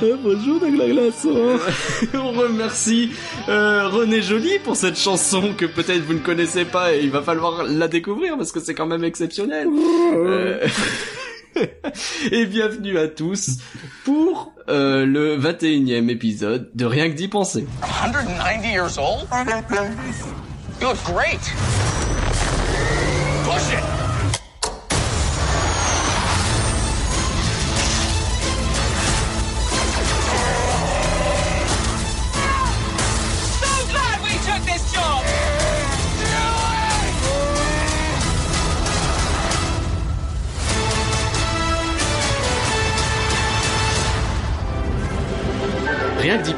bonjour Dagla Glaçon. On remercie euh, René Joly pour cette chanson que peut-être vous ne connaissez pas et il va falloir la découvrir parce que c'est quand même exceptionnel. Euh, et bienvenue à tous pour euh, le 21e épisode de Rien que d'y penser. 190 years old? You look great. Push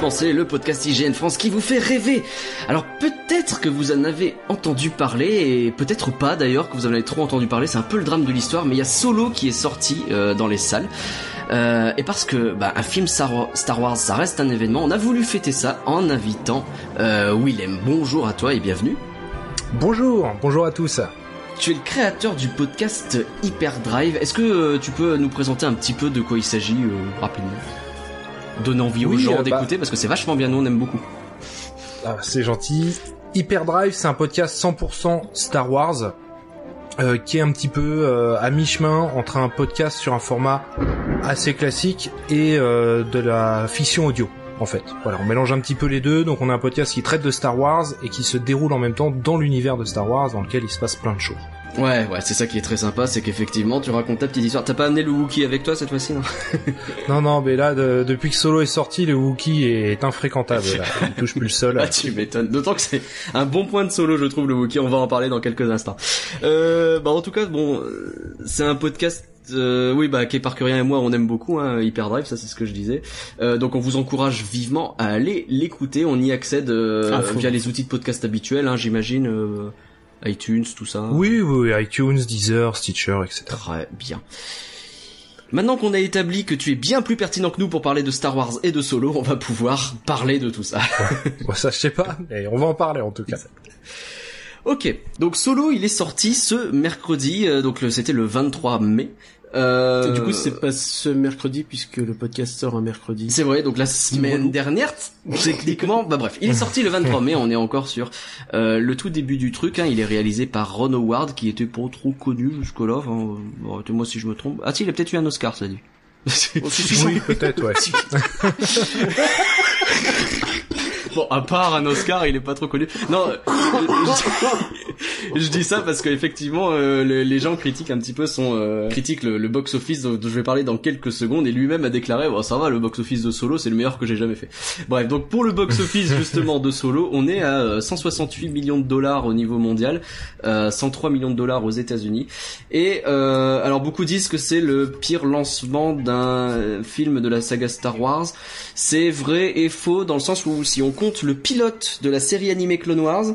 Penser, le podcast IGN France qui vous fait rêver. Alors peut-être que vous en avez entendu parler, et peut-être pas d'ailleurs que vous en avez trop entendu parler, c'est un peu le drame de l'histoire, mais il y a Solo qui est sorti euh, dans les salles. Euh, et parce que bah, un film Star Star Wars, ça reste un événement, on a voulu fêter ça en invitant euh, Willem. Bonjour à toi et bienvenue. Bonjour, bonjour à tous. Tu es le créateur du podcast Hyperdrive. Est-ce que euh, tu peux nous présenter un petit peu de quoi il s'agit euh, rapidement? Donner envie aux Oui, gens euh, bah- d'écouter parce que c'est vachement bien, nous on aime beaucoup. Ah, c'est gentil. Hyperdrive, c'est un podcast 100% Star Wars. euh, qui est un petit peu euh, à mi-chemin entre un podcast sur un format assez classique et euh, de la fiction audio en fait. Voilà, on mélange un petit peu les deux, donc on a un podcast qui traite de Star Wars et qui se déroule en même temps dans l'univers de Star Wars dans lequel il se passe plein de choses. Ouais, ouais, c'est ça qui est très sympa, c'est qu'effectivement tu racontes ta petite histoire. T'as pas amené le Wookie avec toi cette fois-ci, non Non, non, mais là, de- depuis que Solo est sorti, le Wookie est infréquentable. Là. Il touche plus le sol. Ah, tu m'étonnes. D'autant que c'est un bon point de solo, je trouve, le Wookie. On va en parler dans quelques instants. Euh, bah, en tout cas, bon, euh, c'est un podcast. euh, oui, bah, Kay Parkerien et moi, on aime beaucoup hein, Hyperdrive, ça c'est ce que je disais. Euh, donc, on vous encourage vivement à aller l'écouter. On y accède euh, Ah, via les outils de podcast habituels, hein, j'imagine, euh, iTunes, tout ça. Oui, oui, oui, iTunes, Deezer, Stitcher, etc. Très bien. Maintenant qu'on a établi que tu es bien plus pertinent que nous pour parler de Star Wars et de Solo, on va pouvoir parler de tout ça. Bon, ça, je sais pas, mais on va en parler en tout cas. Ok, donc Solo, il est sorti ce mercredi, euh, donc c'était le 23 mai. Euh, Du coup, c'est pas ce mercredi puisque le podcast sort un mercredi. C'est vrai, donc la semaine dernière, techniquement, bah bref, il est sorti le 23 mai, on est encore sur euh, le tout début du truc, hein, il est réalisé par Ron Howard, qui était pas trop connu jusque-là, enfin, arrêtez-moi si je me trompe. Ah si, il a peut-être eu un Oscar, ça dit. Oui, peut-être, ouais. Bon, à part un Oscar, il est pas trop connu. Non, euh, je, dis ça parce qu'effectivement, euh, le- les gens critiquent un petit peu son euh, critiquent le, le box office dont, je vais parler dans quelques secondes et lui-même a déclaré bon ça va le box office de Solo c'est le meilleur que j'ai jamais fait. Bref donc pour le box office justement de Solo on est à euh, 168 millions de dollars au niveau mondial, euh, 103 millions de dollars aux États-Unis et euh, alors beaucoup disent que c'est le pire lancement d'un euh, film de la saga Star Wars. C'est vrai et faux dans le sens où si on compte le pilote de la série animée Clone Wars,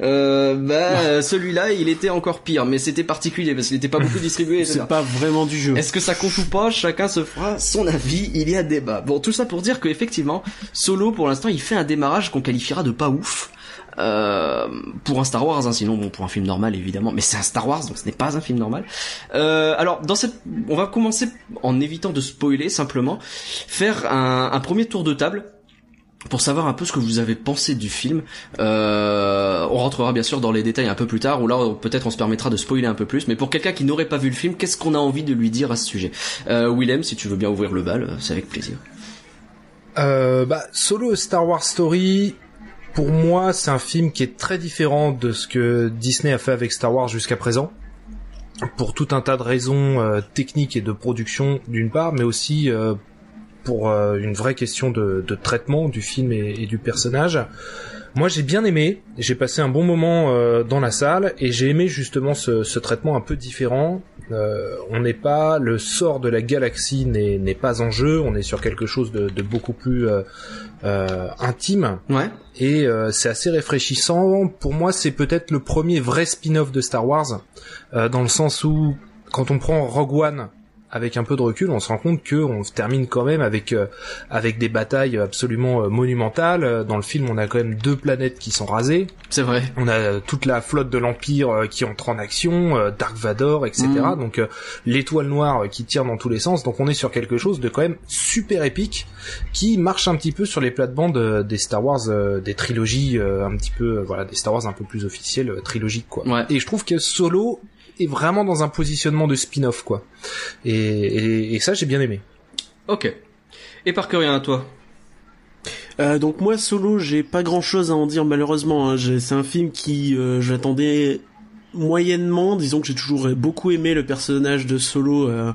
euh, bah euh, celui-là il était encore pire, mais c'était particulier parce qu'il n'était pas beaucoup distribué. C'est pas vraiment du jeu. Est-ce que ça compte ou pas Chacun se fera son avis. Il y a débat. Bon, tout ça pour dire que effectivement, Solo pour l'instant il fait un démarrage qu'on qualifiera de pas ouf. Euh, pour un Star Wars, hein, sinon bon pour un film normal évidemment, mais c'est un Star Wars donc ce n'est pas un film normal. Euh, alors dans cette, on va commencer en évitant de spoiler simplement, faire un, un premier tour de table pour savoir un peu ce que vous avez pensé du film. Euh, on rentrera bien sûr dans les détails un peu plus tard, ou là peut-être on se permettra de spoiler un peu plus. Mais pour quelqu'un qui n'aurait pas vu le film, qu'est-ce qu'on a envie de lui dire à ce sujet? Euh, Willem, si tu veux bien ouvrir le bal, c'est avec plaisir. Euh, bah, Solo Star Wars Story, pour moi, c'est un film qui est très différent de ce que Disney a fait avec Star Wars jusqu'à présent. Pour tout un tas de raisons euh, techniques et de production d'une part, mais aussi euh, pour euh, une vraie question de, de traitement du film et, et du personnage. Moi, j'ai bien aimé. J'ai passé un bon moment euh, dans la salle et j'ai aimé justement ce, ce traitement un peu différent. Euh, on n'est pas le sort de la galaxie n'est pas en jeu. On est sur quelque chose de, de beaucoup plus euh, euh, intime Ouais. et euh, c'est assez réfléchissant. Pour moi, c'est peut-être le premier vrai spin-off de Star Wars, euh, dans le sens où quand on prend Rogue One avec un peu de recul, on se rend compte que on termine quand même avec euh, avec des batailles absolument euh, monumentales. Dans le film, on a quand même deux planètes qui sont rasées. C'est vrai. On a toute la flotte de l'Empire qui entre en action, Dark Vador, etc. Mm. Donc l'étoile noire qui tire dans tous les sens. Donc on est sur quelque chose de quand même super épique qui marche un petit peu sur les plates-bandes des Star Wars, des trilogies un petit peu, voilà, des Star Wars un peu plus officielles, trilogiques quoi. Ouais. Et je trouve que Solo est vraiment dans un positionnement de spin-off quoi. Et, et, et ça j'ai bien aimé. Ok. Et par que rien à toi? Euh, donc moi solo j'ai pas grand chose à en dire malheureusement hein. C'est un film qui euh, j'attendais moyennement disons que j'ai toujours beaucoup aimé le personnage de Solo euh,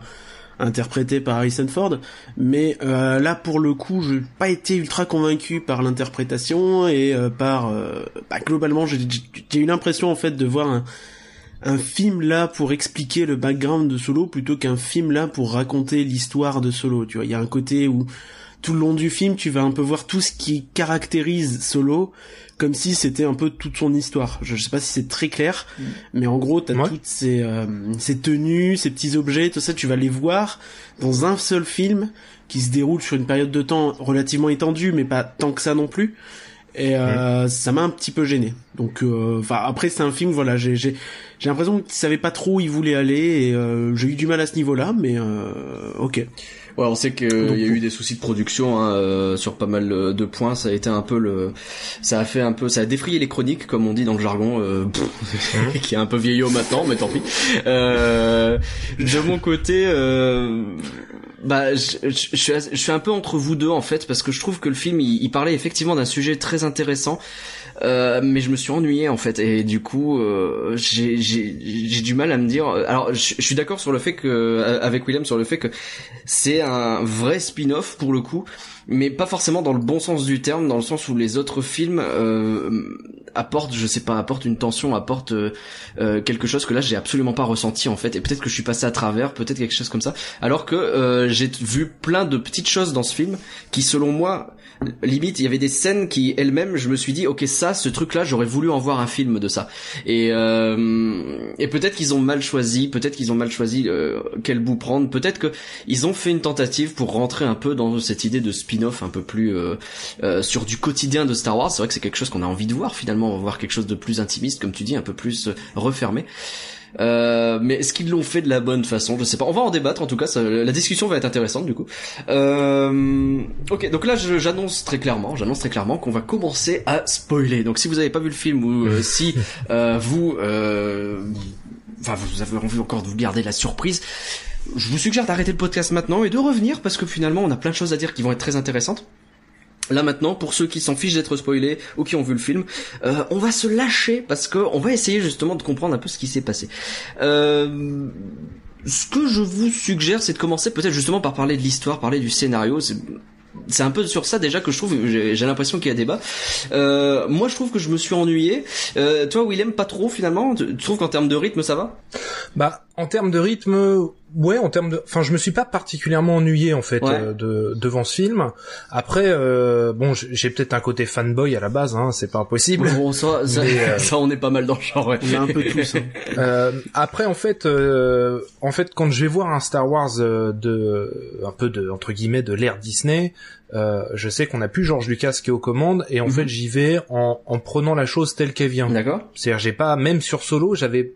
interprété par Harrison Ford mais euh, là pour le coup j'ai pas été ultra convaincu par l'interprétation et euh, par euh, bah, globalement j'ai j'ai eu l'impression en fait de voir un un film là pour expliquer le background de Solo plutôt qu'un film là pour raconter l'histoire de Solo tu vois il y a un côté où tout le long du film, tu vas un peu voir tout ce qui caractérise Solo, comme si c'était un peu toute son histoire. Je sais pas si c'est très clair, mais en gros, t'as Ouais. toutes ces, euh, ces tenues, ces petits objets, tout ça, tu vas les voir dans un seul film qui se déroule sur une période de temps relativement étendue, mais pas tant que ça non plus. Et euh, ça m'a un petit peu gêné. Donc, euh, enfin, après c'est un film, voilà, j'ai j'ai j'ai l'impression qu'il savait pas trop où il voulait aller et euh, j'ai eu du mal à ce niveau-là, mais euh, ok. Ouais, on sait qu'il y a eu des soucis de production hein, euh, sur pas mal euh, de points. Ça a été un peu le, ça a fait un peu, ça a défrayé les chroniques, comme on dit dans le jargon, euh, pff, qui est un peu vieillot maintenant, mais tant pis. Euh, de mon côté, euh, bah, je, suis, assez- je suis un peu entre vous deux en fait, parce que je trouve que le film, il, il parlait effectivement d'un sujet très intéressant. Euh, mais je me suis ennuyé en fait. Et du coup euh, j'ai du mal à me dire alors je, suis d'accord sur le fait que avec William sur le fait que c'est un vrai spin-off pour le coup mais pas forcément dans le bon sens du terme dans le sens où les autres films euh, apportent je sais pas apportent une tension apportent euh, euh, quelque chose que là j'ai absolument pas ressenti en fait. Et peut-être que je suis passé à travers peut-être quelque chose comme ça. Alors que euh, j'ai vu plein de petites choses dans ce film qui selon moi limite il y avait des scènes qui elles-mêmes je me suis dit ok ça ce truc là j'aurais voulu en voir un film de ça. Et euh, et peut-être qu'ils ont mal choisi peut-être qu'ils ont mal choisi euh, quel bout prendre. Peut-être que ils ont fait une tentative pour rentrer un peu dans cette idée de spin-off un peu plus euh, sur du quotidien de Star Wars. C'est vrai que c'est quelque chose qu'on a envie de voir finalement on va voir quelque chose de plus intimiste comme tu dis un peu plus refermé euh, mais est-ce qu'ils l'ont fait de la bonne façon? Je sais pas. On va en débattre en tout cas. Ça, la discussion va être intéressante du coup. Euh, ok, donc là j'annonce très clairement, j'annonce très clairement qu'on va commencer à spoiler. Donc si vous avez pas vu le film ou euh, si euh, vous, euh, enfin vous avez envie encore de vous garder la surprise, je vous suggère d'arrêter le podcast maintenant et de revenir parce que finalement on a plein de choses à dire qui vont être très intéressantes. Là maintenant, pour ceux qui s'en fichent d'être spoilés ou qui ont vu le film, euh, on va se lâcher parce que on va essayer justement de comprendre un peu ce qui s'est passé. Euh, ce que je vous suggère, c'est de commencer peut-être justement par parler de l'histoire, parler du scénario. C'est un peu sur ça déjà que je trouve, j'ai j'ai l'impression qu'il y a débat. Euh, moi, je trouve que je me suis ennuyé. Euh, toi, Willem, pas trop finalement. Tu tu trouves qu'en termes de rythme, ça va? Bah, en termes de rythme, ouais, en termes de, enfin, je me suis pas particulièrement ennuyé en fait Ouais. euh, de devant ce film. Après, euh, bon, j'ai peut-être un côté fanboy à la base, hein, c'est pas impossible. Bon, ça, ça, Mais, euh, ça, on est pas mal dans le genre. Ouais. On a un peu tous. Hein. Euh, après, en fait, euh, en fait, quand je vais voir un Star Wars euh, de, un peu de entre guillemets de l'ère Disney, euh, je sais qu'on n'a plus George Lucas qui est aux commandes, et en Mhm. fait, j'y vais en, en prenant la chose telle qu'elle vient. D'accord. C'est-à-dire, j'ai pas, même sur Solo, j'avais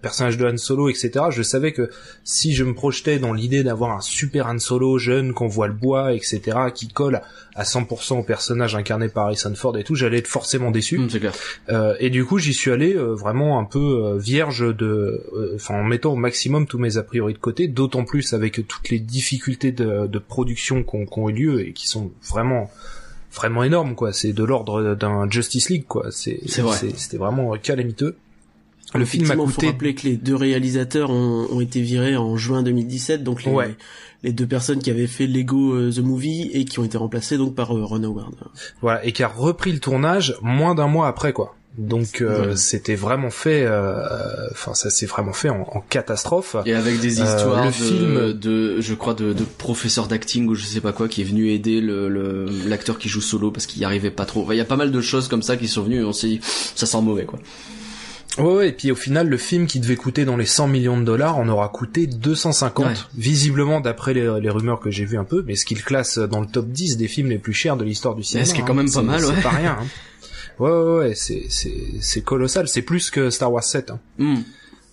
personnage de Han Solo, etc. Je savais que si je me projetais dans l'idée d'avoir un super Han Solo jeune qu'on voit le bois, etc., qui colle à 100% au personnage incarné par Harrison Ford et tout, j'allais être forcément déçu. C'est clair. Euh, et du coup, j'y suis allé euh, vraiment un peu euh, vierge de, euh, enfin, en mettant au maximum tous mes a priori de côté, d'autant plus avec toutes les difficultés de, de production qu'on ont eu lieu et qui sont vraiment vraiment énormes quoi. C'est de l'ordre d'un Justice League quoi. C'est. C'était vraiment calamiteux. Le film Effectivement, faut rappeler que les deux réalisateurs ont, ont été virés en juin 2017, donc les, Ouais. les deux personnes qui avaient fait Lego euh, The Movie et qui ont été remplacées donc par euh, Ron Howard. voilà et qui a repris le tournage moins d'un mois après quoi. Donc euh, Ouais. c'était vraiment fait, euh, enfin ça s'est vraiment fait en, en catastrophe. Et avec des Euh, histoires le de, film- de, je crois, de, de professeur d'acting ou je sais pas quoi, qui est venu aider le le- l'acteur qui joue solo parce qu'il y arrivait pas trop. Enfin, Il y a pas mal de choses comme ça qui sont venues et on s'est dit, ça sent mauvais quoi. Ouais, ouais, et puis au final, le film qui devait coûter dans les 100 millions de dollars en aura coûté 250, Ouais. visiblement d'après les, les rumeurs que j'ai vues un peu, mais ce qu'il classe dans le top 10 des films les plus chers de l'histoire du cinéma. ce qui est quand hein. même pas C'est- mal, ouais. C'est pas rien. Hein. Ouais, ouais, ouais, c'est, c'est, c'est colossal, c'est plus que Star Wars 7. Hein. Hmm.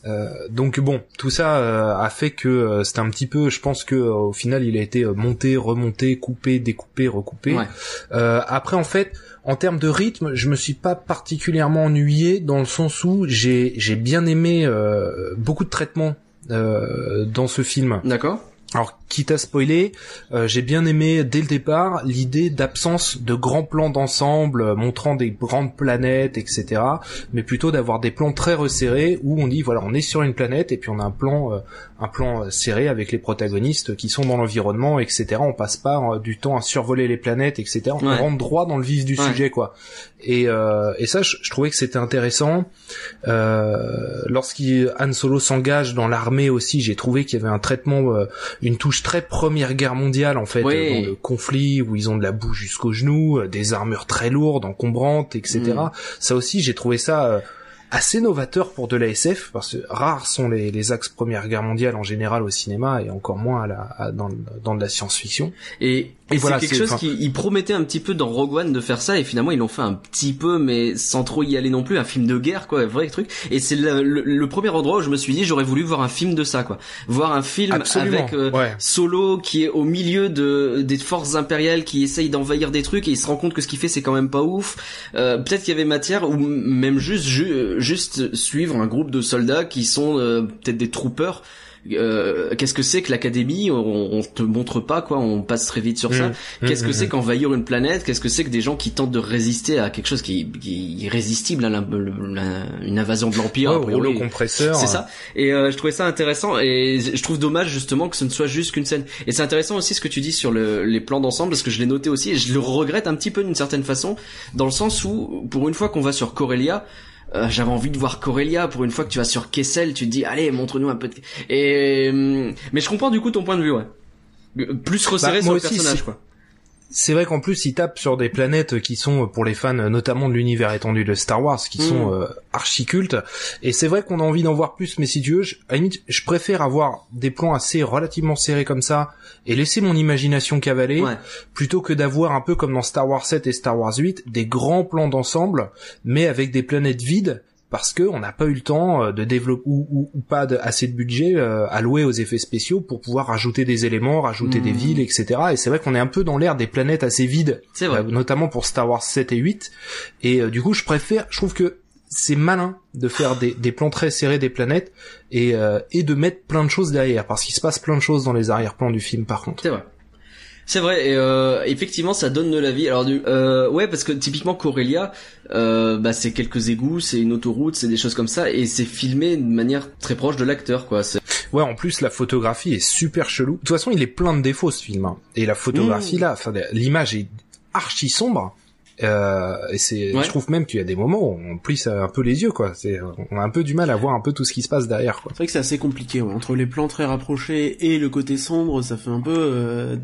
Euh, donc bon, tout ça euh, a fait que euh, c'était un petit peu, je pense que euh, au final il a été monté, remonté, coupé, découpé, recoupé. Ouais. Euh, après en fait, en termes de rythme, je me suis pas particulièrement ennuyé dans le sens où j'ai j'ai bien aimé euh, beaucoup de traitements euh, dans ce film. D'accord. Alors, quitte à spoiler, euh, j'ai bien aimé dès le départ l'idée d'absence de grands plans d'ensemble euh, montrant des grandes planètes, etc. Mais plutôt d'avoir des plans très resserrés où on dit voilà on est sur une planète et puis on a un plan euh, un plan euh, serré avec les protagonistes qui sont dans l'environnement, etc. On passe pas euh, du temps à survoler les planètes, etc. On Ouais. rentre droit dans le vif du Ouais. sujet quoi. Et, euh, et ça je, je trouvais que c'était intéressant. Euh, Lorsqu'Han Solo s'engage dans l'armée aussi, j'ai trouvé qu'il y avait un traitement euh, une touche très première guerre mondiale en fait Oui. euh, dans le conflit où ils ont de la boue jusqu'aux genoux, euh, des armures très lourdes, encombrantes, etc. Mm. Ça aussi j'ai trouvé ça euh, assez novateur pour de la SF parce que rares sont les, les axes première guerre mondiale en général au cinéma et encore moins à la, à- dans, dans de la science-fiction. Et, et Et voilà, c'est quelque chose enfin- qui ils promettaient un petit peu dans Rogue One de faire ça et finalement ils l'ont fait un petit peu mais sans trop y aller non plus un film de guerre quoi vrai truc et c'est le, le- le premier endroit où je me suis dit j'aurais voulu voir un film de ça quoi voir un film Absolument. avec euh, ouais. Solo qui est au milieu de des forces impériales qui essayent d'envahir des trucs et il se rend compte que ce qu'il fait c'est quand même pas ouf euh, peut-être qu'il y avait matière ou même juste ju- juste suivre un groupe de soldats qui sont euh, peut-être des troopers euh, qu'est-ce que c'est que l'académie? On, on te montre pas quoi on passe très vite sur ça Mm. qu'est-ce Mm, que mm, c'est qu'envahir une planète? Qu'est-ce que c'est que des gens qui tentent de résister à quelque chose qui, qui est irrésistible à l'im- la- une invasion de l'empire priori. rouleau compresseur. C'est ça. Et euh, je trouvais ça intéressant et je trouve dommage justement que ce ne soit juste qu'une scène. Et c'est intéressant aussi ce que tu dis sur le- les plans d'ensemble parce que je l'ai noté aussi et je le regrette un petit peu d'une certaine façon dans le sens où pour une fois qu'on va sur Corellia euh, j'avais envie de voir Corellia. Pour une fois que tu vas sur Kessel tu te dis allez montre-nous un peu de... et euh, mais je comprends du coup ton point de vue ouais. Euh, plus resserré Bah, sur le aussi, personnage quoi C'est vrai qu'en plus, ils tapent sur des planètes qui sont, pour les fans, notamment de l'univers étendu de Star Wars, qui Mm. sont euh, archi cultes. Et c'est vrai qu'on a envie d'en voir plus, mais si tu veux, je, à limite, je préfère avoir des plans assez relativement serrés comme ça et laisser mon imagination cavaler, ouais plutôt que d'avoir un peu comme dans Star Wars 7 et Star Wars 8, des grands plans d'ensemble, mais avec des planètes vides. Parce que on n'a pas eu le temps euh, de développer ou, ou, ou pas de, assez de budget euh, alloué aux effets spéciaux pour pouvoir rajouter des éléments, rajouter des villes, etc. Et c'est vrai qu'on est un peu dans l'ère des planètes assez vides c'est vrai euh, notamment pour Star Wars 7 et 8. Et euh, du coup, je préfère, je trouve que c'est malin de faire des, des plans très serrés des planètes et, et de mettre plein de choses derrière, parce qu'il se passe plein de choses dans les arrière-plans du film, par contre. C'est vrai. C'est vrai, et euh, effectivement, ça donne de la vie. Alors, du, euh, ouais, parce que typiquement Corellia, euh, bah, c'est quelques égouts, c'est une autoroute, c'est des choses comme ça, et c'est filmé de manière très proche de l'acteur, quoi. Ouais, en plus, la photographie est super chelou. De toute façon, il est plein de défauts, ce film. hein. Et la photographie, Mmh. là, l'image est archi sombre. Euh, et c'est, Ouais. je trouve même qu'il y a des moments où on plisse un peu les yeux, quoi. C'est, on a un peu du mal à voir un peu tout ce qui se passe derrière, quoi. C'est vrai que c'est assez compliqué, ouais. entre les plans très rapprochés et le côté sombre, ça fait un peu euh,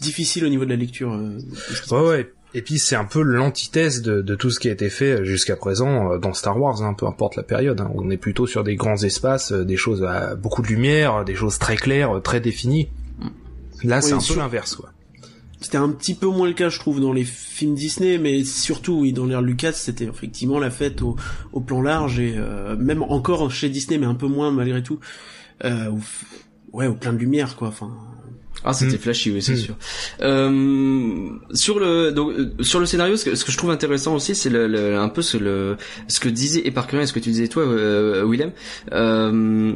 difficile au niveau de la lecture. euh, Ouais, ouais. Et puis c'est un peu l'antithèse de, de tout ce qui a été fait jusqu'à présent euh, dans Star Wars, hein, peu importe la période. hein. On est plutôt sur des grands espaces, euh, des choses à beaucoup de lumière, des choses très claires, euh, très définies. Là, c'est un sur- peu l'inverse, quoi. C'était un petit peu moins le cas, je trouve, dans les films Disney, mais surtout, oui, dans l'ère Lucas, c'était effectivement la fête au, au plan large et euh, même encore chez Disney, mais un peu moins malgré tout. Euh, ouais, au plein de lumière, quoi. Enfin, Ah, c'était Mm. flashy, oui, c'est Mm. sûr. Euh, sur le donc euh, sur le scénario, ce que, ce que je trouve intéressant aussi, c'est le, le- un peu ce le ce que disait Eparcurien et ce que tu disais toi, euh, Willem, euh,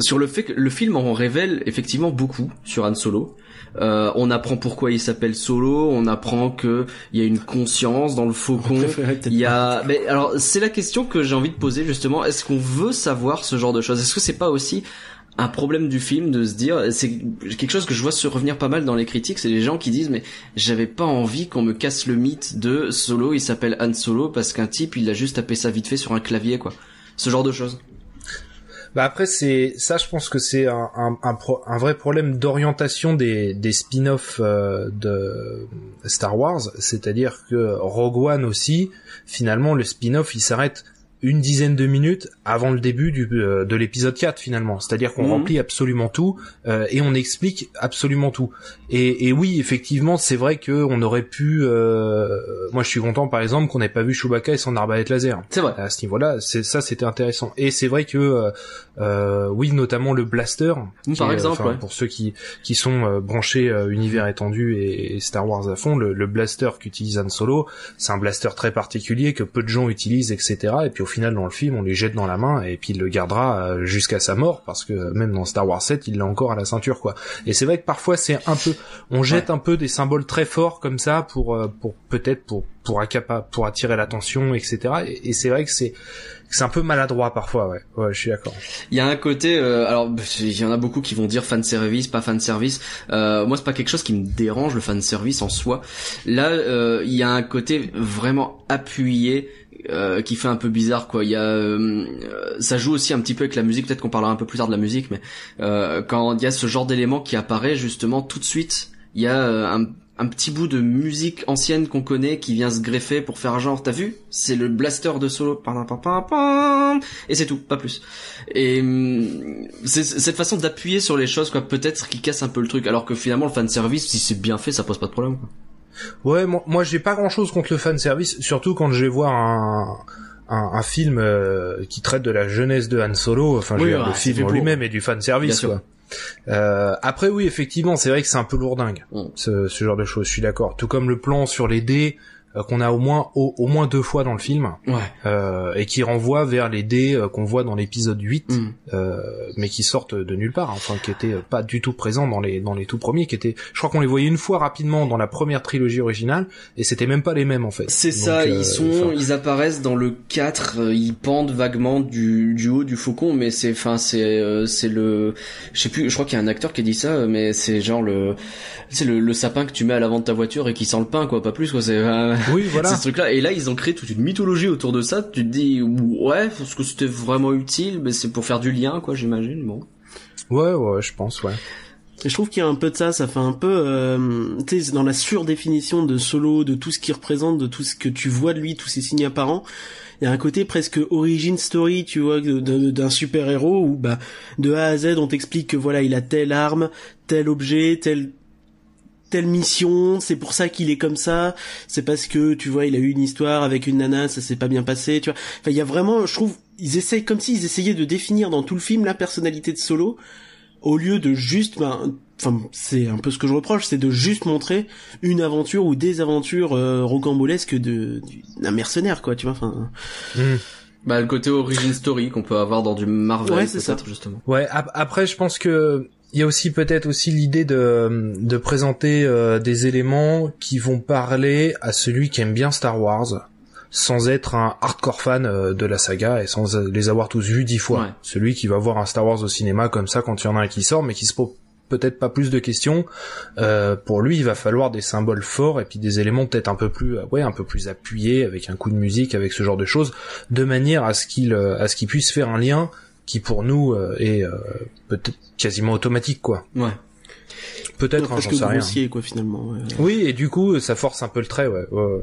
sur le fait que le film en révèle effectivement beaucoup sur Han Solo. Euh, on apprend pourquoi il s'appelle Solo, on apprend que il y a une conscience dans le on faucon. Il y a, mais alors c'est la question que j'ai envie de poser justement. Est-ce qu'on veut savoir ce genre de choses? Est-ce que c'est pas aussi un problème du film de se dire, c'est quelque chose que je vois se revenir pas mal dans les critiques, c'est les gens qui disent mais j'avais pas envie qu'on me casse le mythe de Solo, il s'appelle Han Solo parce qu'un type il a juste tapé ça vite fait sur un clavier quoi. Ce genre de choses. Bah après c'est ça, je pense que c'est un, un, un, un vrai problème d'orientation des, des spin-offs euh, de Star Wars, c'est-à-dire que Rogue One aussi, finalement le spin-off il s'arrête une dizaine de minutes avant le début du, euh, de l'épisode 4 finalement. C'est-à-dire qu'on Mhm. remplit absolument tout euh, et on explique absolument tout. Et, et oui, effectivement, c'est vrai que on aurait pu. euh, moi, je suis content, par exemple, qu'on n'ait pas vu Chewbacca et son arbalète laser. C'est vrai. À ce niveau-là, c'est ça, c'était intéressant. Et c'est vrai que euh, euh, oui, notamment le blaster. Par est, exemple, ouais. pour ceux qui qui sont euh, branchés euh, univers étendu et, et Star Wars à fond, le, le blaster qu'utilise Han Solo, c'est un blaster très particulier que peu de gens utilisent, etc. Et puis au final, dans le film, on lui jette dans la main et puis il le gardera euh, jusqu'à sa mort parce que même dans Star Wars 7, il l'a encore à la ceinture, quoi. Et c'est vrai que parfois, c'est un peu, on jette un peu des symboles très forts comme ça pour euh, pour peut-être pour pour accapa- pour attirer l'attention, etc. Et, et c'est vrai que c'est c'est un peu maladroit parfois, ouais. Ouais, je suis d'accord. Il y a un côté, euh, alors il y en a beaucoup qui vont dire fan service, pas fan service. Euh, moi, c'est pas quelque chose qui me dérange le fan service en soi. Là, euh, il y a un côté vraiment appuyé. Euh, qui fait un peu bizarre quoi. Il y a euh, ça joue aussi un petit peu avec la musique. Peut-être qu'on parlera un peu plus tard de la musique mais euh, quand il y a ce genre d'élément qui apparaît justement tout de suite il y a euh, un, un petit bout de musique ancienne qu'on connaît qui vient se greffer pour faire genre t'as vu? C'est le blaster de solo. Et c'est tout pas plus. Et hum, c'est cette façon d'appuyer sur les choses quoi peut-être qui casse un peu le truc. Alors que finalement le fan service si c'est bien fait ça pose pas de problème quoi. Ouais, moi, moi j'ai pas grand chose contre le fan service, surtout quand je vais voir un, un, un film euh, qui traite de la jeunesse de Han Solo. Enfin, je Oui, veux dire, ouais, le film lui-même et du fan service, quoi. Euh, après, oui, effectivement, c'est vrai que c'est un peu lourdingue, Mm. ce, ce genre de choses. Je suis d'accord. Tout comme le plan sur les dés euh, qu'on a au moins au, au moins deux fois dans le film ouais euh, et qui renvoie vers les dés euh, qu'on voit dans l'épisode 8 Hum. euh, mais qui sortent de nulle part, hein, enfin qui étaient pas du tout présents dans les dans les tout premiers, qui étaient, je crois qu'on les voyait une fois rapidement dans la première trilogie originale, et c'était même pas les mêmes en fait. C'est ça, ils sont, enfin, ils apparaissent dans le 4, euh, ils pendent vaguement du, du haut du faucon, mais c'est, enfin, c'est, euh, c'est le, je sais plus, je crois qu'il y a un acteur qui dit ça, mais c'est genre le, c'est le, le sapin que tu mets à l'avant de ta voiture et qui sent le pain, quoi, pas plus, quoi, c'est, Oui, voilà. c'est ce truc-là. Et là, ils ont créé toute une mythologie autour de ça. Tu te dis, ouais, parce que c'était vraiment utile, mais c'est pour faire du lien, quoi, j'imagine. Bon. Ouais, ouais, je pense, ouais. Et je trouve qu'il y a un peu de ça, ça fait un peu, euh, tu sais, dans la surdéfinition de Solo, de tout ce qu'il représente, de tout ce que tu vois de lui, tous ses signes apparents. Il y a un côté presque origin story, tu vois, d'un super héros où bah de A à Z on t'explique que voilà il a telle arme, tel objet, tel telle mission, c'est pour ça qu'il est comme ça, c'est parce que tu vois il a eu une histoire avec une nana, ça s'est pas bien passé, tu vois. Enfin il y a vraiment, je trouve, ils essayent comme s'ils essayaient de définir dans tout le film la personnalité de Solo au lieu de juste, ben, enfin c'est un peu ce que je reproche, c'est de juste montrer une aventure ou des aventures euh, rocambolesques de du- d'un mercenaire quoi, tu vois. Enfin Hmm. Bah, le côté origin story qu'on peut avoir dans du Marvel, Ouais, c'est ça. peut-être, justement. Ouais. ap- après, je pense que il y a aussi peut-être aussi l'idée de de présenter euh, des éléments qui vont parler à celui qui aime bien Star Wars. Sans être un hardcore fan euh, de la saga et sans euh, les avoir tous vus dix fois. Ouais. Celui qui va voir un Star Wars au cinéma comme ça quand il y en a un qui sort, mais qui se pose peut-être pas plus de questions. Euh, pour lui, il va falloir des symboles forts et puis des éléments peut-être un peu plus, euh, ouais, un peu plus appuyés avec un coup de musique, avec ce genre de choses, de manière à ce qu'il, à ce qu'il puisse faire un lien qui pour nous euh, est euh, peut-être quasiment automatique, quoi. Ouais. Peut-être, hein, parce j'en que sais rien. grossier quoi finalement. ouais. Oui, et du coup, ça force un peu le trait, ouais. ouais, ouais.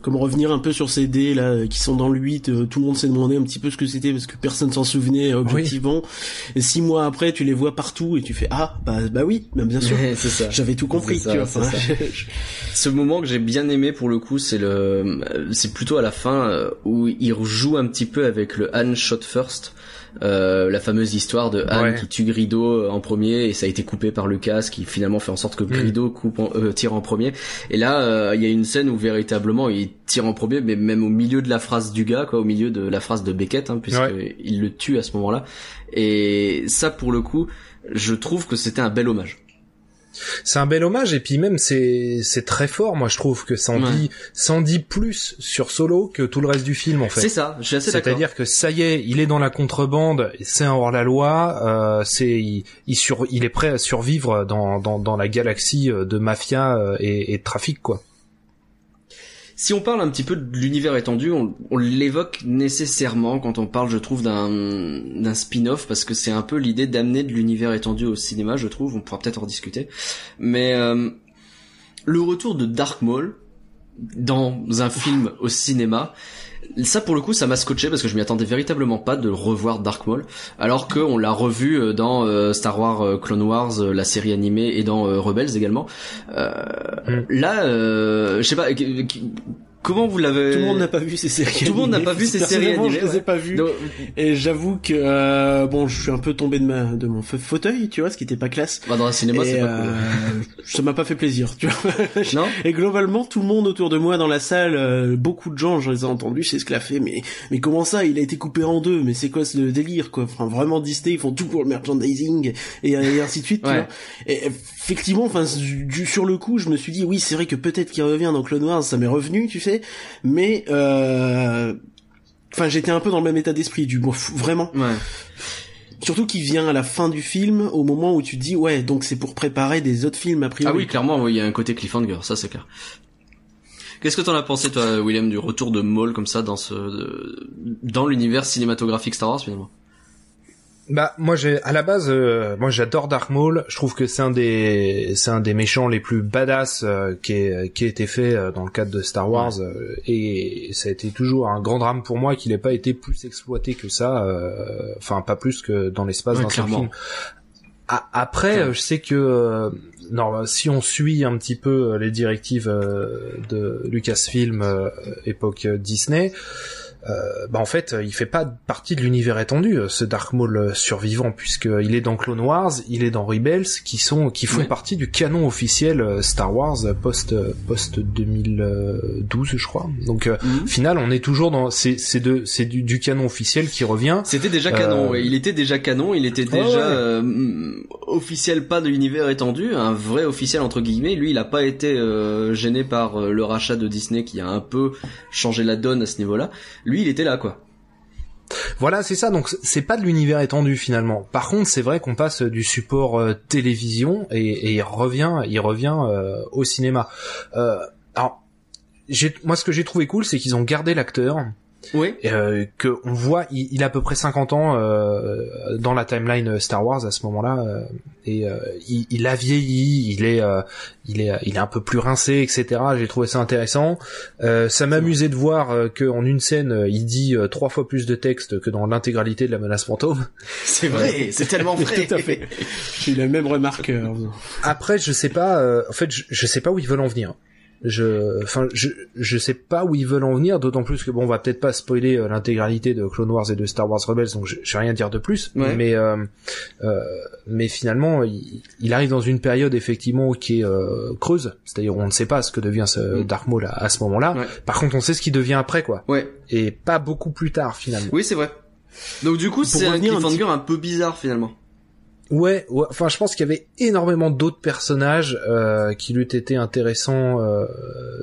Comme revenir un peu sur ces dés là qui sont dans le 8, euh, tout le monde s'est demandé un petit peu ce que c'était parce que personne s'en souvenait objectivement. Et six mois après, tu les vois partout et tu fais ah bah bah oui, bah, bien sûr. c'est ça. J'avais tout compris, C'est ça, tu vois. ça. je- Ce moment que j'ai bien aimé pour le coup, c'est le, c'est plutôt à la fin où il joue un petit peu avec le Han shot first, euh, la fameuse histoire de Ouais. qui tue Grido en premier et ça a été coupé par Lucas qui finalement fait en sorte que Mm. Grido coupe en- euh, tire en premier. Et là, euh, il y a une scène où véritablement il tire en premier, mais même au milieu de la phrase du gars, quoi, au milieu de la phrase de Beckett, hein, puisque Ouais. il le tue à ce moment-là. Et ça, pour le coup, je trouve que c'était un bel hommage. C'est un bel hommage et puis même c'est c'est très fort. Moi, je trouve que ça en Ouais. dit ça en dit plus sur Solo que tout le reste du film, en fait. C'est ça, je suis assez d'accord. C'est-à-dire que ça y est, il est dans la contrebande, c'est un hors-la-loi, euh, c'est il, il, sur, il est prêt à survivre dans, dans, dans la galaxie euh, de mafia euh, et, et de trafic, quoi. Si on parle un petit peu de l'univers étendu, on, l'évoque nécessairement quand on parle, je trouve, d'un d'un spin-off, parce que c'est un peu l'idée d'amener de l'univers étendu au cinéma, je trouve. On pourra peut-être en discuter. Mais euh, le retour de Dark Maul dans un film au cinéma, ça pour le coup, ça m'a scotché parce que je m'y attendais véritablement pas de revoir Dark Maul, alors que on l'a revu euh, dans euh, Star Wars euh, Clone Wars, la série animée, et dans Rebels également. Mm. Là, je sais pas. Comment vous l'avez Tout le monde n'a pas vu ces séries. Tout le monde n'a pas vu ces séries animées. Je les ai pas vues. Et j'avoue que euh, bon, je suis un peu tombé de ma de mon fauteuil, tu vois, ce qui était pas classe. Bah dans un cinéma, c'est pas cool. Euh, ça m'a pas fait plaisir, tu vois. Non. Et globalement, tout le monde autour de moi dans la salle, euh, beaucoup de gens, je les ai entendus, c'est ce qu'il a fait. Mais mais comment ça Il a été coupé en deux? Mais c'est quoi ce délire, quoi? Enfin, vraiment Disney, ils font tout pour le merchandising et, et ainsi de suite. Tu vois et effectivement, enfin, sur le coup, je me suis dit oui, c'est vrai que peut-être qu'il revient dans Clone Wars, ça m'est revenu, tu sais mais euh... enfin j'étais un peu dans le même état d'esprit du vraiment ouais. Surtout qu'il vient à la fin du film, au moment où tu dis ouais, donc c'est pour préparer des autres films a priori. Ah oui, clairement, il y a un côté cliffhanger, ça c'est clair. Qu'est-ce que t'en as pensé toi, William, du retour de Maul comme ça dans ce dans l'univers cinématographique Star Wars finalement? Bah moi j'ai à la base euh, moi j'adore Dark Maul, je trouve que c'est un des c'est un des méchants les plus badass euh, qui est qui a été fait euh, dans le cadre de Star Wars et ça a été toujours un grand drame pour moi qu'il n'ait pas été plus exploité que ça enfin pas plus que dans l'espace d'un film. après je sais que non, si on suit un petit peu les directives de Lucasfilm époque Disney, euh, bah en fait, il fait pas partie de l'univers étendu, euh, ce Dark Maul euh, survivant, puisqu'il est dans Clone Wars, il est dans Rebels, qui sont, qui font partie du canon officiel Star Wars post post 2012, je crois. Donc, mhm. final, on est toujours dans, c'est c'est de, c'est du, du, canon officiel qui revient. C'était déjà canon, il était déjà canon, il était déjà officiel, pas de l'univers étendu, un vrai officiel entre guillemets. Lui, il a pas été gêné par le rachat de Disney qui a un peu changé la donne à ce niveau-là lui il était là quoi. Voilà, c'est ça. Donc c'est pas de l'univers étendu finalement. Par contre, c'est vrai qu'on passe du support euh, télévision et, il revient, il revient euh, au cinéma. Euh, alors, moi, ce que j'ai trouvé cool, c'est qu'ils ont gardé l'acteur. Oui. Euh, que on voit, il, il, a à peu près 50 ans euh, dans la timeline Star Wars à ce moment-là, euh, et euh, il, il, a vieilli, il est, euh, il est, il est un peu plus rincé, etc. J'ai trouvé ça intéressant. ça m'amusait de voir qu'en une scène, il dit trois fois plus de texte que dans l'intégralité de la menace fantôme. C'est vrai, c'est tellement vrai. Tout à fait. J'ai eu la même remarque. Après, je sais pas. en fait, je, je sais pas où ils veulent en venir je enfin je je sais pas où ils veulent en venir d'autant plus que bon on va peut-être pas spoiler euh, l'intégralité de Clone Wars et de Star Wars Rebels donc je, vais rien dire de plus. Mais euh, euh, mais finalement il, arrive dans une période effectivement qui est euh, creuse. C'est-à-dire on ne sait pas ce que devient ce mm. Dark Maul à, ce moment-là. Par contre on sait ce qui devient après quoi. Ouais. Et pas beaucoup plus tard finalement. Oui c'est vrai. Donc du coup c'est un cliffhanger un peu bizarre finalement Ouais, enfin je pense qu'il y avait énormément d'autres personnages euh, qui lui été intéressant euh,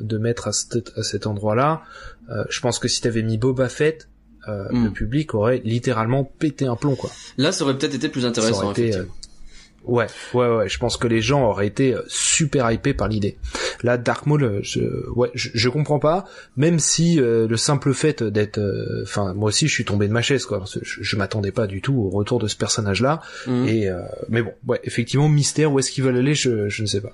de mettre à, cet, à cet endroit-là. Euh, je pense que si t'avais mis Boba Fett, euh, le hmm. public aurait littéralement pété un plomb quoi. Là, ça aurait peut-être été plus intéressant. effectivement. Ouais, ouais, ouais. Je pense que les gens auraient été euh, super hypés par l'idée. Là, Dark Maul, euh, je, ouais, je, comprends pas. Même si euh, le simple fait d'être, enfin, moi aussi, je suis tombé de ma chaise, quoi. je, m'attendais pas du tout au retour de ce personnage-là. Mhm. Et mais bon, ouais, effectivement, mystère. Où est-ce qu'ils veulent aller je, je ne sais pas.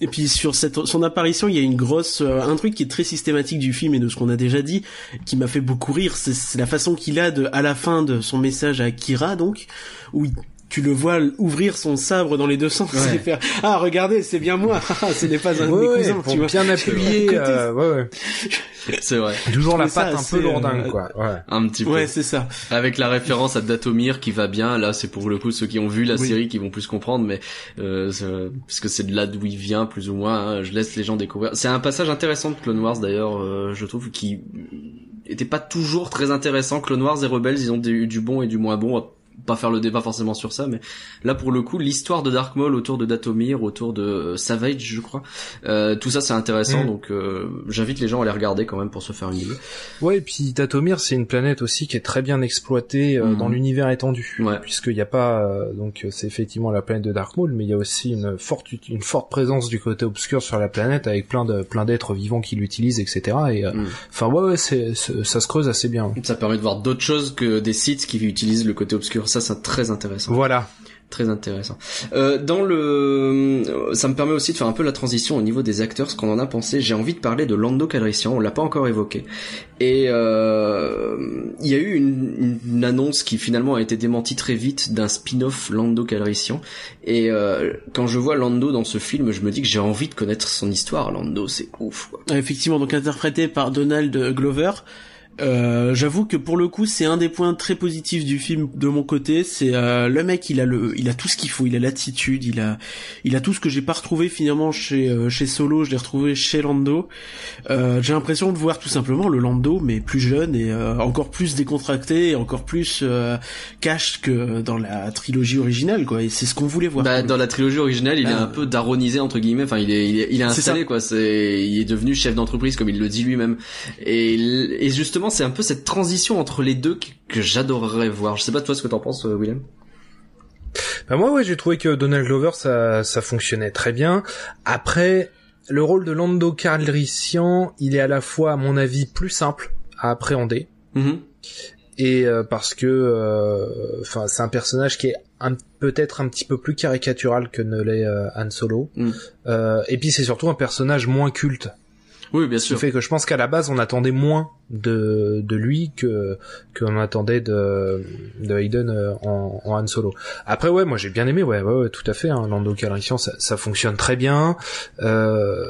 Et puis sur cette, son apparition, il y a une grosse, un truc qui est très systématique du film et de ce qu'on a déjà dit, qui m'a fait beaucoup rire, c'est la façon qu'il a de, à la fin de son message à Kira, donc, où tu le vois ouvrir son sabre dans les deux sens et faire ah regardez c'est bien moi. Ce n'est pas un de mes cousins tu vois. bien appuyé euh, ouais ouais. C'est vrai. Toujours la patte un peu lourdingue euh, quoi. Ouais. un petit peu. Ouais c'est ça. Avec la référence à Datomir qui va bien là c'est pour le coup ceux qui ont vu la série qui vont plus comprendre mais euh, parce que c'est de là d'où il vient plus ou moins hein, je laisse les gens découvrir. C'est un passage intéressant de Clone Wars d'ailleurs euh, je trouve qui était pas toujours très intéressant. Clone Wars et Rebels ils ont eu du bon et du moins bon pas faire le débat forcément sur ça, mais là pour le coup, l'histoire de Dark Maul autour de Datomir, autour de euh, Savage, je crois, euh, tout ça c'est intéressant, mm. donc euh, j'invite les gens à les regarder quand même pour se faire une idée. Ouais, et puis Datomir c'est une planète aussi qui est très bien exploitée mm. dans l'univers étendu, ouais. puisqu'il n'y a pas, donc c'est effectivement la planète de Dark Maul, mais il y a aussi une forte une forte présence du côté obscur sur la planète avec plein de plein d'êtres vivants qui l'utilisent, etc. Et mm. enfin ouais, ouais c'est, ça se creuse assez bien. Ça permet de voir d'autres choses que des sites qui utilisent le côté obscur ça c'est très intéressant. Voilà. Très intéressant. Euh, dans le, ça me permet aussi de faire un peu la transition au niveau des acteurs, ce qu'on en a pensé. J'ai envie de parler de Lando Calrissian, on l'a pas encore évoqué. Et euh, il y a eu une, une, annonce qui finalement a été démentie très vite d'un spin-off Lando Calrissian. Et euh, quand je vois Lando dans ce film, je me dis que j'ai envie de connaître son histoire. Lando, c'est ouf. Quoi. Effectivement, donc interprété par Donald Glover. Euh, j'avoue que pour le coup, c'est un des points très positifs du film de mon côté. C'est euh, le mec, il a le, il a tout ce qu'il faut, il a l'attitude, il a, il a tout ce que j'ai pas retrouvé finalement chez euh, chez Solo. Je l'ai retrouvé chez Lando. j'ai l'impression de voir tout simplement le Lando, mais plus jeune et encore plus décontracté, et encore plus cash que dans la trilogie originale, quoi. Et c'est ce qu'on voulait voir. Bah, dans la trilogie originale, il est un peu daronisé entre guillemets. Enfin, il est, il est, il est installé, quoi. C'est, il est devenu chef d'entreprise comme il le dit lui-même. Et, et justement c'est un peu cette transition entre les deux que, j'adorerais voir. Je sais pas toi ce que t'en penses, euh, William? Bah moi ouais j'ai trouvé que Donald Glover ça ça fonctionnait très bien. Après le rôle de Lando Calrissian il est à la fois à mon avis plus simple à appréhender mm-hmm. et euh, parce que euh, enfin c'est un personnage qui est peut-être un petit peu plus caricatural que ne l'est Han Solo mm. et puis c'est surtout un personnage moins culte oui, bien sûr. Ce qui fait que je pense qu'à la base, on attendait moins de, de lui que qu'on attendait de, de Hayden euh, en, en Han Solo. Après, ouais, moi j'ai bien aimé, ouais, ouais, tout à fait. Hein, Lando Calrissian, ça, ça fonctionne très bien. Euh,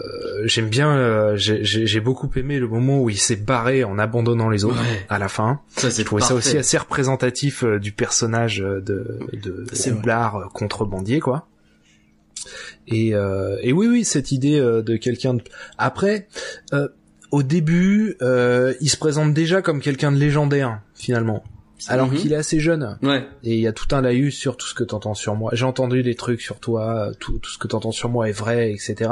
J'aime bien, euh, j'ai beaucoup aimé le moment où il s'est barré en abandonnant les autres à la fin. Ça, j'ai trouvé ça aussi assez représentatif euh, du personnage de de, de contrebandier, quoi. Et, euh, et oui, oui, cette idée euh, de quelqu'un de... Après, euh, au début, il se présente déjà comme quelqu'un de légendaire, finalement alors mhm. qu'il est assez jeune. Ouais. Et il y a tout un laïus sur tout ce que t'entends sur moi. J'ai entendu des trucs sur toi, tout, tout ce que t'entends sur moi est vrai, etc.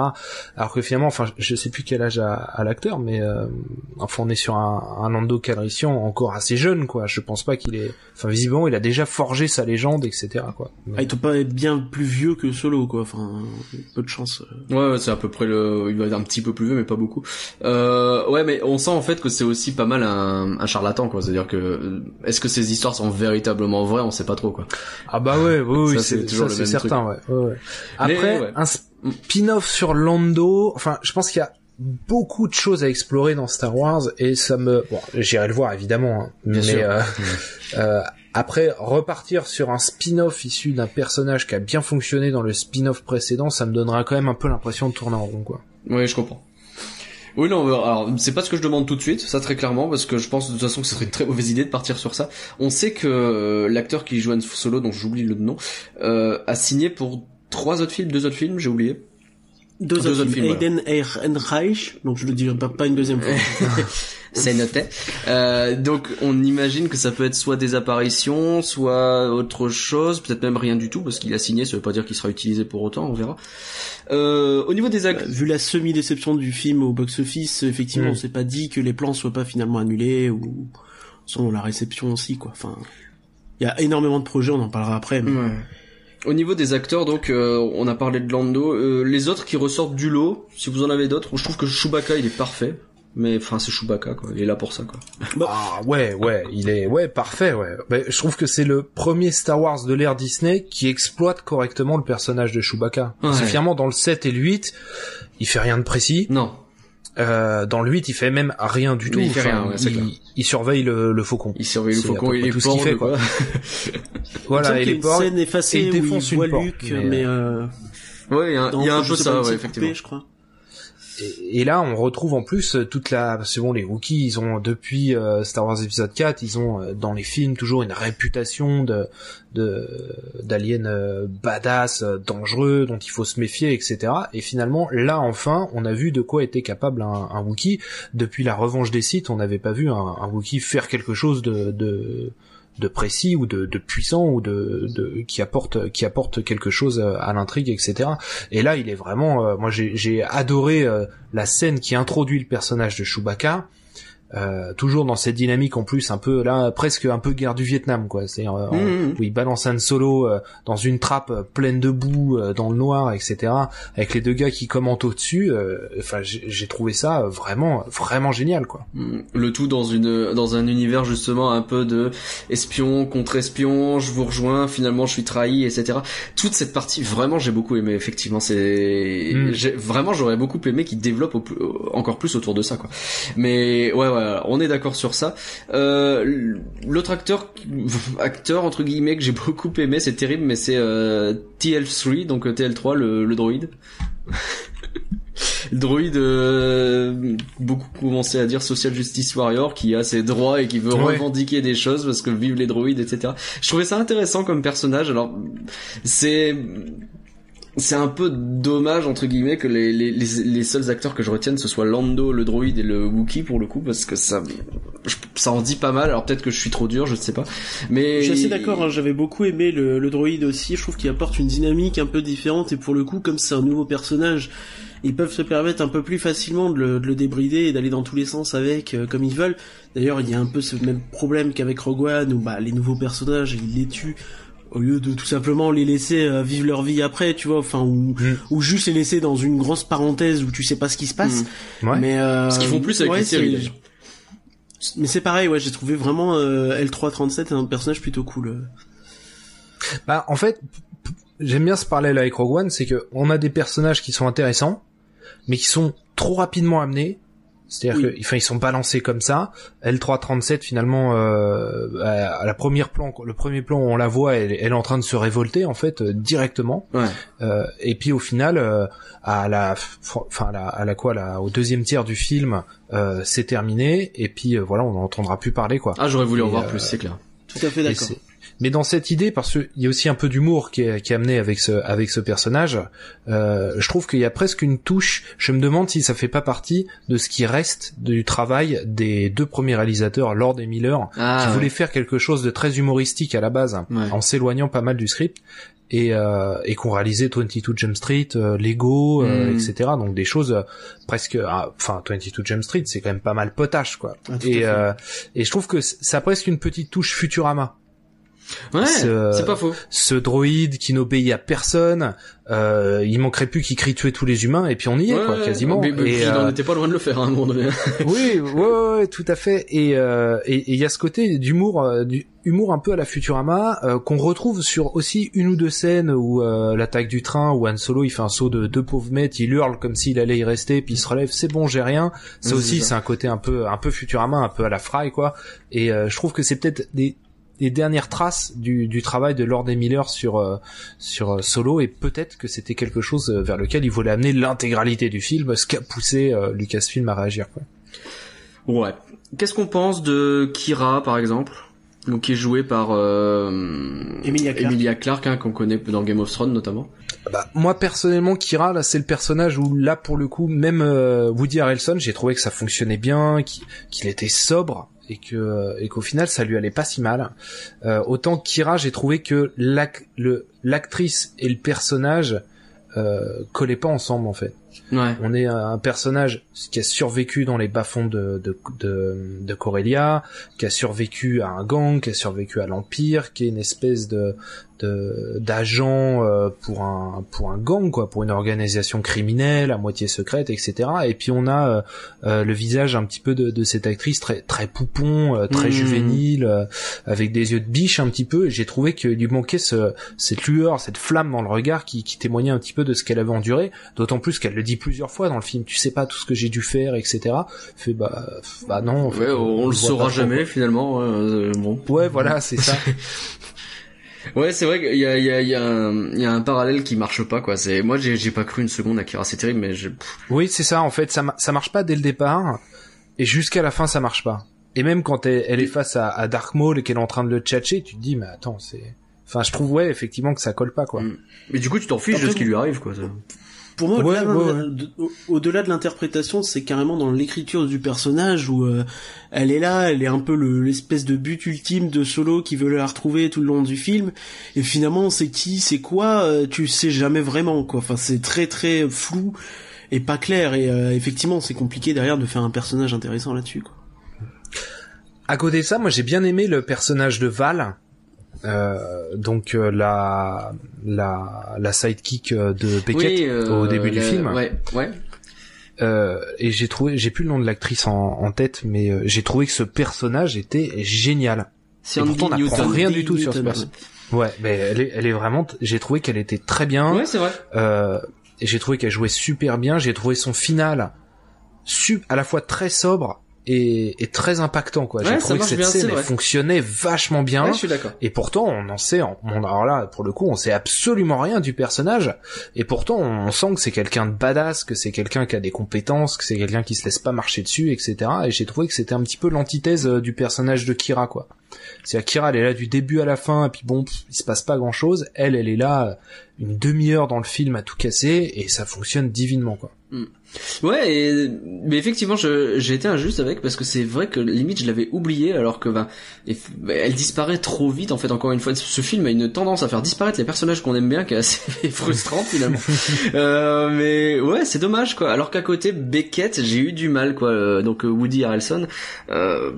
Alors que finalement, enfin, je sais plus quel âge a, l'acteur, mais euh, enfin, on est sur un, un Nando Calrissian encore assez jeune, quoi. Je pense pas qu'il est, enfin, visiblement, il a déjà forgé sa légende, etc. Quoi. Ah, il doit pas être bien plus vieux que Solo, quoi. Enfin, peu de chance. Ouais, ouais c'est à peu près le, il va être un petit peu plus vieux, mais pas beaucoup. Euh, ouais, mais on sent en fait que c'est aussi pas mal un, un charlatan, quoi. C'est-à-dire que, est-ce que ces histoires sont véritablement vraies, on sait pas trop quoi. Ah bah ouais, oui, c'est toujours c'est certain, ouais. ouais. Après, un spin-off sur Lando, enfin, je pense qu'il y a beaucoup de choses à explorer dans Star Wars et ça me, bon, j'irai le voir évidemment, hein, mais euh, euh, après repartir sur un spin-off issu d'un personnage qui a bien fonctionné dans le spin-off précédent, ça me donnera quand même un peu l'impression de tourner en rond, quoi. Oui, je comprends. Oui, non, alors c'est pas ce que je demande tout de suite, ça très clairement, parce que je pense de toute façon que ce serait une très mauvaise idée de partir sur ça. On sait que euh, l'acteur qui joue Han Solo, dont j'oublie le nom, euh, a signé pour trois autres films, deux autres films, j'ai oublié. Deux, autres films. Aiden Ehrenreich, donc je le dirai pas, pas une deuxième fois. C'est noté. Euh, donc on imagine que ça peut être soit des apparitions, soit autre chose, peut-être même rien du tout, parce qu'il a signé, ça veut pas dire qu'il sera utilisé pour autant, on verra. Euh, au niveau des actes... vu la semi-déception du film au box-office, effectivement, mm. on s'est pas dit que les plans soient pas finalement annulés, ou selon la réception aussi, quoi. Enfin, il y a énormément de projets, on en parlera après, mais... Au niveau des acteurs, donc, euh, on a parlé de Lando. Euh, les autres qui ressortent du lot, si vous en avez d'autres, je trouve que Chewbacca, il est parfait. Mais enfin, c'est Chewbacca, quoi. Il est là pour ça, quoi. ah ouais, ouais, il est, ouais, parfait, ouais. Ben, je trouve que c'est le premier Star Wars de l'ère Disney qui exploite correctement le personnage de Chewbacca. Ouais. Parce dans le 7 et le 8, il fait rien de précis. Non. Euh, dans le 8, il fait même rien du tout. Il, fait rien, il, surveille le, le, faucon. Il surveille le faucon et tout ce qu'il fait, quoi. voilà, et les porcs. scène effacée et il défonce une porte. Luke, mais, euh... Ouais, il y a, il y a un peu ça, ouais, effectivement. je crois. Et, là, on retrouve en plus euh, toute la, c'est bon, les Wookiees, ils ont depuis euh, Star Wars épisode 4, ils ont euh, dans les films toujours une réputation de d'aliens badass, dangereux, dont il faut se méfier, etc. Et finalement, là enfin, on a vu de quoi était capable un, Wookiee. Depuis la Revanche des Sith, on n'avait pas vu un, un Wookiee faire quelque chose de, de de précis ou de, puissant ou de, de, qui apporte qui apporte quelque chose à l'intrigue etc et là il est vraiment euh, moi j'ai adoré euh, la scène qui introduit le personnage de Chewbacca Euh, toujours dans cette dynamique en plus un peu là presque un peu guerre du Vietnam quoi c'est euh, Mhm. où il balance un solo euh, dans une trappe euh, pleine de boue euh, dans le noir etc avec les deux gars qui commentent au dessus enfin j'ai j'ai trouvé ça euh, vraiment vraiment génial quoi Mm. Le tout dans une dans un univers justement un peu de espion contre espion, je vous rejoins, finalement je suis trahi, etc. Toute cette partie vraiment j'ai beaucoup aimé effectivement c'est Mm. j'ai vraiment j'aurais beaucoup aimé qu'il développe au encore plus autour de ça quoi. Mais ouais ouais on est d'accord sur ça. Euh, L'autre acteur acteur entre guillemets que j'ai beaucoup aimé c'est terrible mais c'est euh, TL3 donc euh, TL3 le, le droïde. Le droïde, euh, beaucoup commencé à dire social justice warrior, qui a ses droits et qui veut Ouais. revendiquer des choses parce que vivent les droïdes, etc. Je trouvais ça intéressant comme personnage. Alors, c'est c'est un peu dommage entre guillemets que les, les, les, seuls acteurs que je retienne ce soit Lando, le droïde et le Wookie pour le coup parce que ça ça en dit pas mal. Alors peut-être que je suis trop dur, je ne sais pas. Mais Je suis assez d'accord, hein, j'avais beaucoup aimé le, le droïde aussi, je trouve qu'il apporte une dynamique un peu différente et pour le coup, comme c'est un nouveau personnage, ils peuvent se permettre un peu plus facilement de le, de le débrider et d'aller dans tous les sens avec euh, comme ils veulent. D'ailleurs, il y a un peu ce même problème qu'avec Rogue One où bah, les nouveaux personnages, ils les tuent au lieu de tout simplement les laisser euh, vivre leur vie après, tu vois, enfin ou, Mm. ou juste les laisser dans une grosse parenthèse où tu sais pas ce qui se passe. Mm. ouais Mais euh, Ce qu'ils font plus avec ouais, les séries. Mais c'est pareil, ouais, j'ai trouvé vraiment euh, L337 un personnage plutôt cool. euh. Bah, en fait, j'aime bien ce parallèle avec Rogue One, c'est que on a des personnages qui sont intéressants, mais qui sont trop rapidement amenés. C'est-à-dire Oui. que, enfin, ils sont balancés comme ça. L337, finalement, euh, à à la première plan, le premier plan où on la voit, elle, elle est en train de se révolter, en fait, euh, directement. Ouais. Euh, et puis au final, euh, à la, enfin, à la, à la quoi, là, au deuxième tiers du film, euh, c'est terminé. Et puis euh, voilà, on n'entendra plus parler, quoi. Ah, j'aurais voulu en voir euh, plus, c'est clair. Tout à fait d'accord. Mais dans cette idée, parce qu'il y a aussi un peu d'humour qui est, qui est amené avec ce, avec ce personnage, euh, je trouve qu'il y a presque une touche. Je me demande si ça fait pas partie de ce qui reste du travail des deux premiers réalisateurs, Lord et Miller, Ah, qui ouais. voulaient faire quelque chose de très humoristique à la base, Ouais. en s'éloignant pas mal du script. Et, euh, et qu'on réalisait 22 Jump Street, euh, Lego, euh, Mm. etc. Donc des choses euh, presque, ah, enfin 22 Jump Street, c'est quand même pas mal potache quoi. Ah, et, euh, et je trouve que ça a presque une petite touche Futurama Ouais, ce- c'est pas faux. ce droïde qui n'obéit à personne, euh, il manquerait plus qu'il crie tuer tous les humains et puis on y est Ouais, quoi ouais, quasiment. Mais, mais et, il euh, était pas loin de le faire hein, à un moment donné. oui, ouais, ouais, tout à fait. Et euh, et et il y a ce côté d'humour, euh, du humour un peu à la Futurama euh, qu'on retrouve sur aussi une ou deux scènes où euh, l'attaque du train où Han Solo il fait un saut de deux pauvres mètres, il hurle comme s'il allait y rester, puis il se relève, c'est bon, j'ai rien. Ça Oui, aussi c'est un côté un peu un peu Futurama, un peu à la Fry quoi. Et euh, je trouve que c'est peut-être des des dernières traces du, du travail de Lord et Miller sur euh, sur euh, Solo et peut-être que c'était quelque chose euh, vers lequel il voulait amener l'intégralité du film, ce qui a poussé euh, Lucasfilm à réagir. Quoi. Ouais. Qu'est-ce qu'on pense de Kira, par exemple? Donc, qui est joué par euh, Emilia Clarke. Emilia Clarke, hein, qu'on connaît dans Game of Thrones notamment. Bah, moi personnellement, Kira, là, c'est le personnage où là, pour le coup, même euh, Woody Harrelson, j'ai trouvé que ça fonctionnait bien, qu'il était sobre et que et qu'au final, ça lui allait pas si mal. Euh, autant Kira, j'ai trouvé que l'actrice et le personnage euh, collaient pas ensemble en fait. Ouais. On est un personnage qui a survécu dans les bas-fonds de, de, de, de Corellia, qui a survécu à un gang, qui a survécu à l'Empire, qui est une espèce de de- d'agent euh, pour un pour un gang quoi pour une organisation criminelle à moitié secrète etc et puis on a euh, euh, le visage un petit peu de, de cette actrice très très poupon euh, très Mhm. juvénile avec des yeux de biche un petit peu et j'ai trouvé qu'il lui manquait ce, cette lueur cette flamme dans le regard qui, qui témoignait un petit peu de ce qu'elle avait enduré d'autant plus qu'elle le dit plusieurs fois dans le film tu sais pas tout ce que j'ai dû faire etc fait bah bah non en fait, Ouais, on, le voit saura trop, jamais finalement. euh, bon. ouais voilà c'est ça Ouais, c'est vrai qu'il y a, il y, a, il y, a un- il y a un parallèle qui marche pas quoi. C'est moi j'ai j'ai pas cru une seconde à Kira, c'est terrible, mais je... Oui, c'est ça. En fait, ça, ma- ça marche pas dès le départ, et jusqu'à la fin, ça marche pas. Et même quand elle, elle est face à, à Dark Maul et qu'elle est en train de le tchatcher, tu te dis, mais attends, c'est. Enfin, je trouve ouais, effectivement, que ça colle pas, quoi. Mm. mais du coup tu t'en fiches de ce qui lui arrive quoi. ça. Pour moi, Ouais, au-delà ouais, de- l'interprétation, c'est carrément dans l'écriture du personnage où euh, elle est là, elle est un peu le- l'espèce de but ultime de Solo qui veut la retrouver tout le long du film. Et finalement, c'est qui, c'est quoi, euh, tu sais jamais vraiment quoi. Enfin, c'est très très flou et pas clair. Et euh, effectivement, c'est compliqué derrière de faire un personnage intéressant là-dessus. Quoi. À côté de ça, moi j'ai bien aimé le personnage de Val. Euh, donc euh, la la la sidekick euh, de Beckett Oui, euh, au début du film. Ouais, ouais. Euh, et j'ai trouvé, j'ai plus le nom de l'actrice en, en tête, mais j'ai trouvé que ce personnage était génial. C'est pourtant, on n'apprend rien du tout sur ce personnage. Ouais, mais elle est, elle est vraiment. J'ai trouvé qu'elle était très bien. Ouais, c'est vrai. Euh, j'ai trouvé qu'elle jouait super bien. J'ai trouvé son final su à la fois très sobre et, et très impactant. Quoi. Ouais, j'ai trouvé que cette bien, scène elle fonctionnait vachement bien. Ouais, je suis d'accord. Et pourtant, on en sait, on, alors là, pour le coup, on sait absolument rien du personnage. Et pourtant, on sent que c'est quelqu'un de badass, que c'est quelqu'un qui a des compétences, que c'est quelqu'un qui se laisse pas marcher dessus, etc. Et j'ai trouvé que c'était un petit peu l'antithèse euh, du personnage de Kira, quoi. C'est Kira, elle est là du début à la fin, et puis bon, pff, il se passe pas grand chose. Elle, elle est là euh, une demi-heure dans le film à tout casser, et ça fonctionne divinement, quoi. Ouais, et, mais effectivement, j'ai été injuste avec parce que c'est vrai que limite je l'avais oublié alors que ben, ben, elle disparaît trop vite en fait. Encore une fois, ce film a une tendance à faire disparaître les personnages qu'on aime bien, qui est assez frustrante finalement. euh, mais ouais, c'est dommage quoi. Alors qu'à côté Beckett, j'ai eu du mal quoi. Euh, donc euh, Woody Harrelson, euh,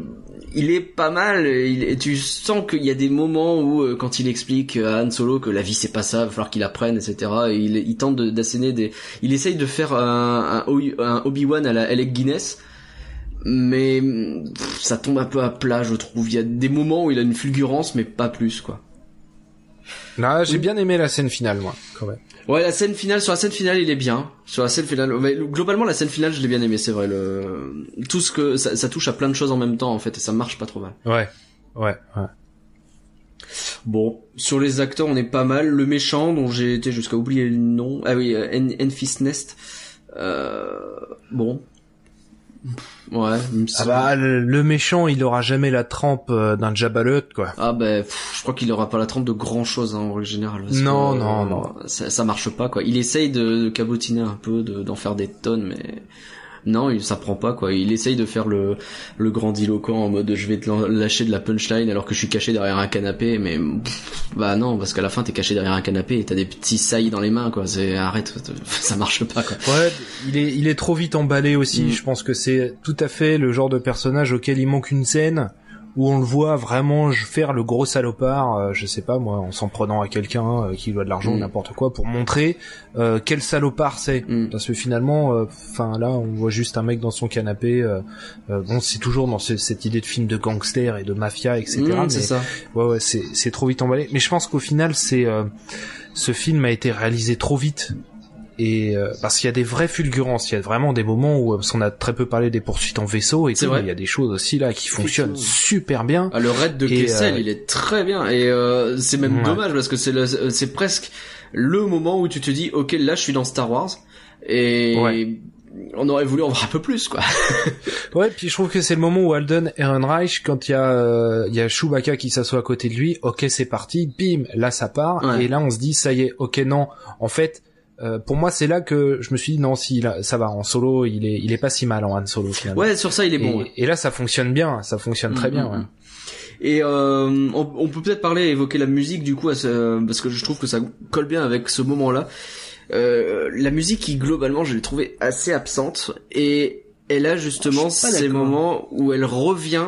il est pas mal. Il, tu sens qu'il y a des moments où euh, quand il explique à Han Solo que la vie c'est pas ça, va falloir qu'il apprenne, etc. et il, il tente d'asséner des, il essaye de faire un, un, Obi- un Obi-Wan à la Alec Guinness. Mais ça tombe un peu à plat, je trouve. Il y a des moments où il a une fulgurance, mais pas plus, quoi. Là, j'ai bien aimé la scène finale, moi, quand même. Ouais, la scène finale, sur la scène finale, il est bien. Sur la scène finale, mais globalement, la scène finale, je l'ai bien aimé, c'est vrai. Le, tout ce que, ça, ça touche à plein de choses en même temps, en fait, et ça marche pas trop mal. Ouais. Ouais, ouais. Bon, sur les acteurs, on est pas mal. Le méchant, dont j'ai été jusqu'à oublier le nom. Ah oui, euh, En- Enfys Nest. Euh, bon. Ouais. Ah bah, le, méchant, il aura jamais la trempe euh, d'un Jabba quoi. Ah ben, pff, je crois qu'il aura pas la trempe de grand chose hein, en règle générale. Non, que, non, euh, non. Ça, ça marche pas quoi. Il essaye de, de cabotiner un peu, de- d'en faire des tonnes, mais non, il, ça prend pas quoi. Il essaye de faire le, le grandiloquent en mode je vais te lâcher de la punchline alors que je suis caché derrière un canapé, mais pff, bah non, parce qu'à la fin t'es caché derrière un canapé et t'as des petits sailles dans les mains quoi. C'est arrête, ça marche pas quoi. Ouais, il est, il est trop vite emballé aussi. Mm. Je pense que c'est tout à fait le genre de personnage auquel il manque une scène où on le voit vraiment faire le gros salopard, euh, je sais pas moi, en s'en prenant à quelqu'un euh, qui doit de l'argent ou Mm. n'importe quoi, pour montrer euh, quel salopard c'est. Mm. Parce que finalement, enfin là, on voit juste un mec dans son canapé. bon, c'est toujours dans ce- cette idée de film de gangster et de mafia, etc. Mm, mais c'est ça. Ouais, ouais, c'est c'est trop vite emballé. Mais je pense qu'au final, c'est euh, ce film a été réalisé trop vite. Et euh, parce qu'il y a des vraies fulgurances, il y a vraiment des moments où euh, parce qu'on a très peu parlé des poursuites en vaisseau et tout, mais il y a des choses aussi là qui fonctionnent super bien. Ah, le raid de Kessel, euh, il est très bien et euh, c'est même Ouais. dommage parce que c'est le- c'est presque le moment où tu te dis ok là je suis dans Star Wars et Ouais. on aurait voulu en voir un peu plus quoi. Ouais, puis je trouve que c'est le moment où Alden Ehrenreich, quand il y a euh, il y a Chewbacca qui s'assoit à côté de lui, ok c'est parti, bim, là ça part, Ouais. et là on se dit ça y est, ok non, en fait. Euh, pour moi, c'est là que je me suis dit non, si là, ça va en solo, il est, il est pas si mal en Han Solo finalement. Ouais sur ça il est bon. et, ouais. et là, ça fonctionne bien, ça fonctionne très Mm, bien. mm, ouais. mm. Et euh, on, on peut peut-être parler, évoquer la musique du coup, à ce- parce que je trouve que ça colle bien avec ce moment-là. Euh, la musique qui globalement je l'ai trouvée assez absente et elle a justement ces moments où elle revient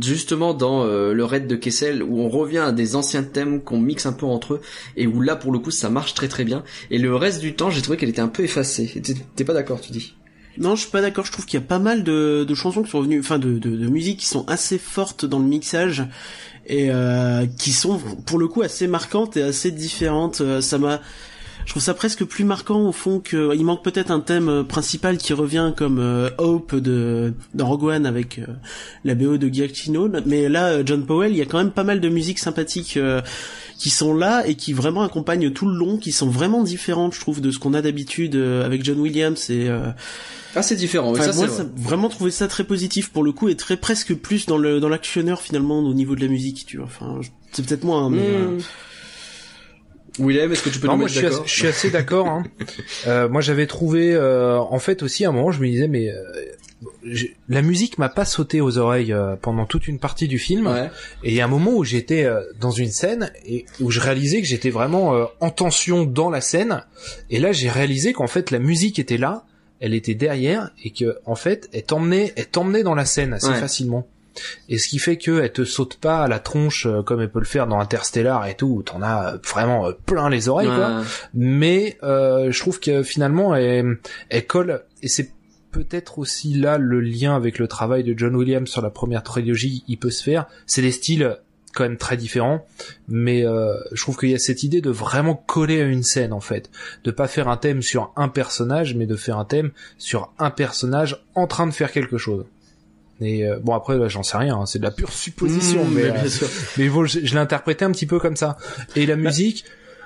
justement dans euh, le raid de Kessel où on revient à des anciens thèmes qu'on mixe un peu entre eux et où là pour le coup ça marche très très bien et le reste du temps j'ai trouvé qu'elle était un peu effacée. T'es pas d'accord tu dis? Non, je suis pas d'accord. Je trouve qu'il y a pas mal de, de chansons qui sont revenues, enfin de, de, de musiques qui sont assez fortes dans le mixage et euh, qui sont pour le coup assez marquantes et assez différentes. Euh, Ça m'a, je trouve ça presque plus marquant au fond que il manque peut-être un thème euh, principal qui revient comme euh, Hope de dans Rogue One avec euh, la BO de Giacchino. Mais là, euh, John Powell, il y a quand même pas mal de musiques sympathiques. euh, qui sont là et qui vraiment accompagnent tout le long, qui sont vraiment différentes, je trouve, de ce qu'on a d'habitude euh, avec John Williams et euh, Ah c'est différent. oui, ça, moi, ça, vrai. vraiment trouvé ça très positif pour le coup et très presque plus dans le dans l'actionneur finalement au niveau de la musique, tu vois. Enfin, c'est peut-être moi, hein, mais euh, Mmh. Willem, est-ce que tu peux Non, nous moi mettre je suis, assez, d'accord je suis assez d'accord. Hein. Euh, moi j'avais trouvé, euh, en fait aussi à un moment je me disais mais euh, la musique m'a pas sauté aux oreilles euh, pendant toute une partie du film. Ouais. Et il y a un moment où j'étais euh, dans une scène et où je réalisais que j'étais vraiment euh, en tension dans la scène. Et là j'ai réalisé qu'en fait la musique était là, elle était derrière et que en fait elle t'emmenait, elle t'emmenait dans la scène assez Ouais. facilement. Et ce qui fait que elle te saute pas à la tronche euh, comme elle peut le faire dans Interstellar et tout, où t'en as vraiment euh, plein les oreilles, quoi. Mais euh, je trouve que finalement, elle, elle colle, et c'est peut-être aussi là le lien avec le travail de John Williams sur la première trilogie, il peut se faire. C'est des styles quand même très différents, mais euh, je trouve qu'il y a cette idée de vraiment coller à une scène en fait, de pas faire un thème sur un personnage, mais de faire un thème sur un personnage en train de faire quelque chose. Et euh, bon après j'en sais rien, hein, c'est de la pure supposition, Mmh, mais, mais euh, bien sûr. mais bon, je, je l'ai interprété un petit peu comme ça. Et la musique,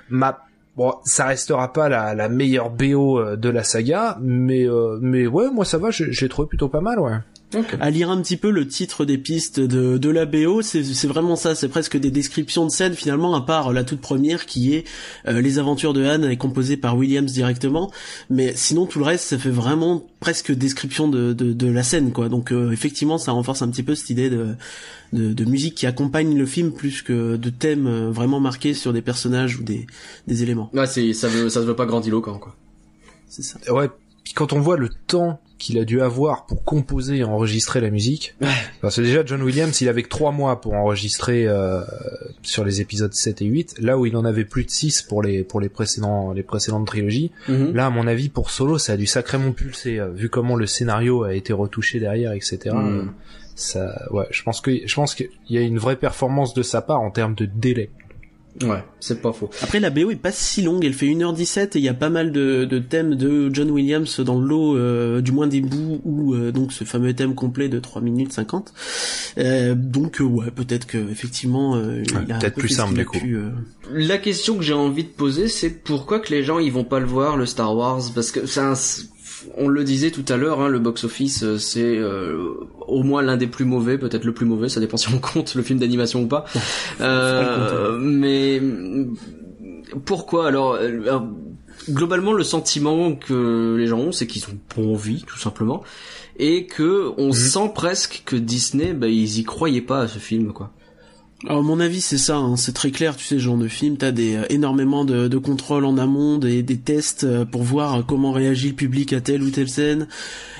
ma bon, ça restera pas la, la meilleure BO euh, de la saga, mais euh, mais ouais, moi ça va, j'ai j'ai trouvé plutôt pas mal, ouais. Ok. à lire un petit peu le titre des pistes de, de la BO, c'est c'est vraiment ça, c'est presque des descriptions de scènes finalement, à part la toute première qui est euh, Les aventures de Anne, est composée par Williams directement, mais sinon tout le reste, ça fait vraiment presque description de, de, de la scène, quoi. Donc euh, effectivement, ça renforce un petit peu cette idée de, de, de musique qui accompagne le film plus que de thèmes euh, vraiment marqués sur des personnages ou des, des éléments. Ouais, c'est, ça veut, ça se veut pas grandiloquent, quoi. C'est ça. Ouais, puis quand on voit le temps qu'il a dû avoir pour composer et enregistrer la musique, Ouais. parce que déjà John Williams, il avait que trois mois pour enregistrer euh, sur les épisodes 7 et 8, là où il en avait plus de 6 pour les pour les précédents les précédentes trilogies. Mhm. Là, à mon avis, pour Solo, ça a dû sacrément pulser, euh, vu comment le scénario a été retouché derrière, etc. Mm. Euh, Ça, ouais, je pense que je pense qu'il y a une vraie performance de sa part en termes de délai. Ouais, c'est pas faux. Après, la BO est pas si longue, elle fait 1h17 et il y a pas mal de, de thèmes de John Williams dans le lot, euh, du moins des bouts ou euh, donc ce fameux thème complet de 3 minutes 50. Euh, donc euh, ouais, peut-être que effectivement euh, il a peut-être peu plus simple, du coup. pu, euh, La question que j'ai envie de poser, c'est pourquoi que les gens ils vont pas le voir le Star Wars? Parce que c'est un on le disait tout à l'heure, hein, le box-office, euh, c'est euh, au moins l'un des plus mauvais, peut-être le plus mauvais, ça dépend si on compte le film d'animation ou pas. Euh, mais pourquoi alors, euh, alors, Globalement, le sentiment que les gens ont, c'est qu'ils ont pas envie, tout simplement, et que on sent presque que Disney, bah, ils y croyaient pas à ce film, quoi. Alors mon avis c'est ça, hein, c'est très clair, tu sais, ce genre de film, t'as des euh, énormément de, de contrôles en amont, des, des tests euh, pour voir euh, comment réagit le public à telle ou telle scène.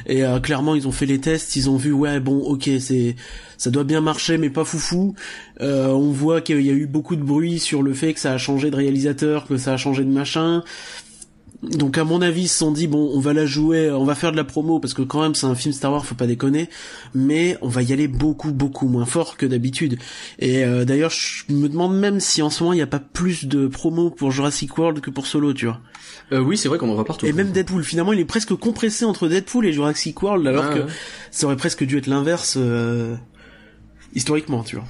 Et clairement ils ont fait les tests, ils ont vu ouais bon ok c'est ça doit bien marcher mais pas foufou. On voit qu'il y a eu beaucoup de bruit sur le fait que ça a changé de réalisateur, que ça a changé de machin. Donc à mon avis, ils se sont dit bon, on va la jouer, on va faire de la promo parce que quand même c'est un film Star Wars, faut pas déconner, mais on va y aller beaucoup beaucoup moins fort que d'habitude. Et euh, d'ailleurs, je me demande même si en ce moment il n'y a pas plus de promo pour Jurassic World que pour Solo, tu vois. Euh, oui, c'est vrai qu'on en voit partout. Et même Deadpool, finalement, il est presque compressé entre Deadpool et Jurassic World, alors Ah, que ouais. ça aurait presque dû être l'inverse euh, historiquement, tu vois.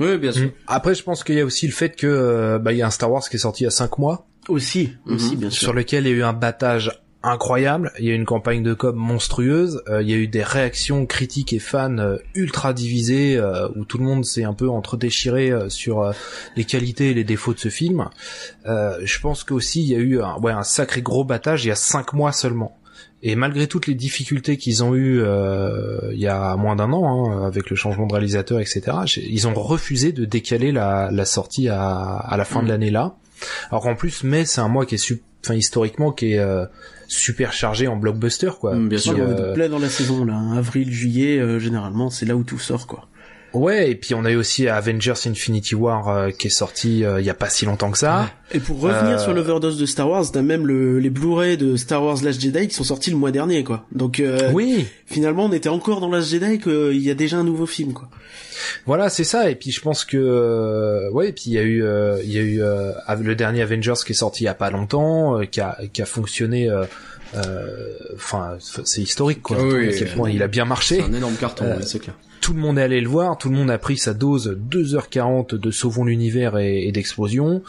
Oui, bien sûr. Après, je pense qu'il y a aussi le fait que euh, bah, il y a un Star Wars qui est sorti il y a 5 mois, Aussi, aussi, bien sûr. sur lequel il y a eu un battage incroyable. Il y a eu une campagne de com monstrueuse. euh, il y a eu des réactions critiques et fans euh, ultra divisées euh, où tout le monde s'est un peu entre déchiré euh, sur euh, les qualités et les défauts de ce film. Euh, je pense qu'aussi il y a eu un, ouais, un sacré gros battage il y a cinq mois seulement. Et malgré toutes les difficultés qu'ils ont eues euh, il y a moins d'un an, hein, avec le changement de réalisateur, etc., ils ont refusé de décaler la, la sortie à, à la fin de l'année là. Alors qu'en plus, mai, c'est un mois qui est, su- enfin historiquement, qui est euh, super chargé en blockbuster, quoi. Mm, bien Puis, sûr. Moi, euh, de plein dans la saison, là. hein. Avril, juillet, euh, généralement, c'est là où tout sort, quoi. Ouais, et puis on a eu aussi Avengers Infinity War euh, qui est sorti euh, il y a pas si longtemps que ça. Et pour revenir Euh, sur l'overdose de Star Wars, t'as même le, les Blu-ray de Star Wars Last Jedi qui sont sortis le mois dernier, quoi. Donc, euh, Oui, finalement, on était encore dans Last Jedi qu'il y a déjà un nouveau film, quoi. voilà, c'est ça. Et puis je pense que euh, ouais, et puis il y a eu euh, il y a eu euh, le dernier Avengers qui est sorti il y a pas longtemps, euh, qui a qui a fonctionné. euh, euh, Enfin, c'est historique quoi. Oui, à quel oui. point il a bien marché. C'est un énorme carton, Euh, ouais, c'est clair. Tout le monde est allé le voir, tout le monde a pris sa dose 2h40 de Sauvons l'univers et, d'explosion.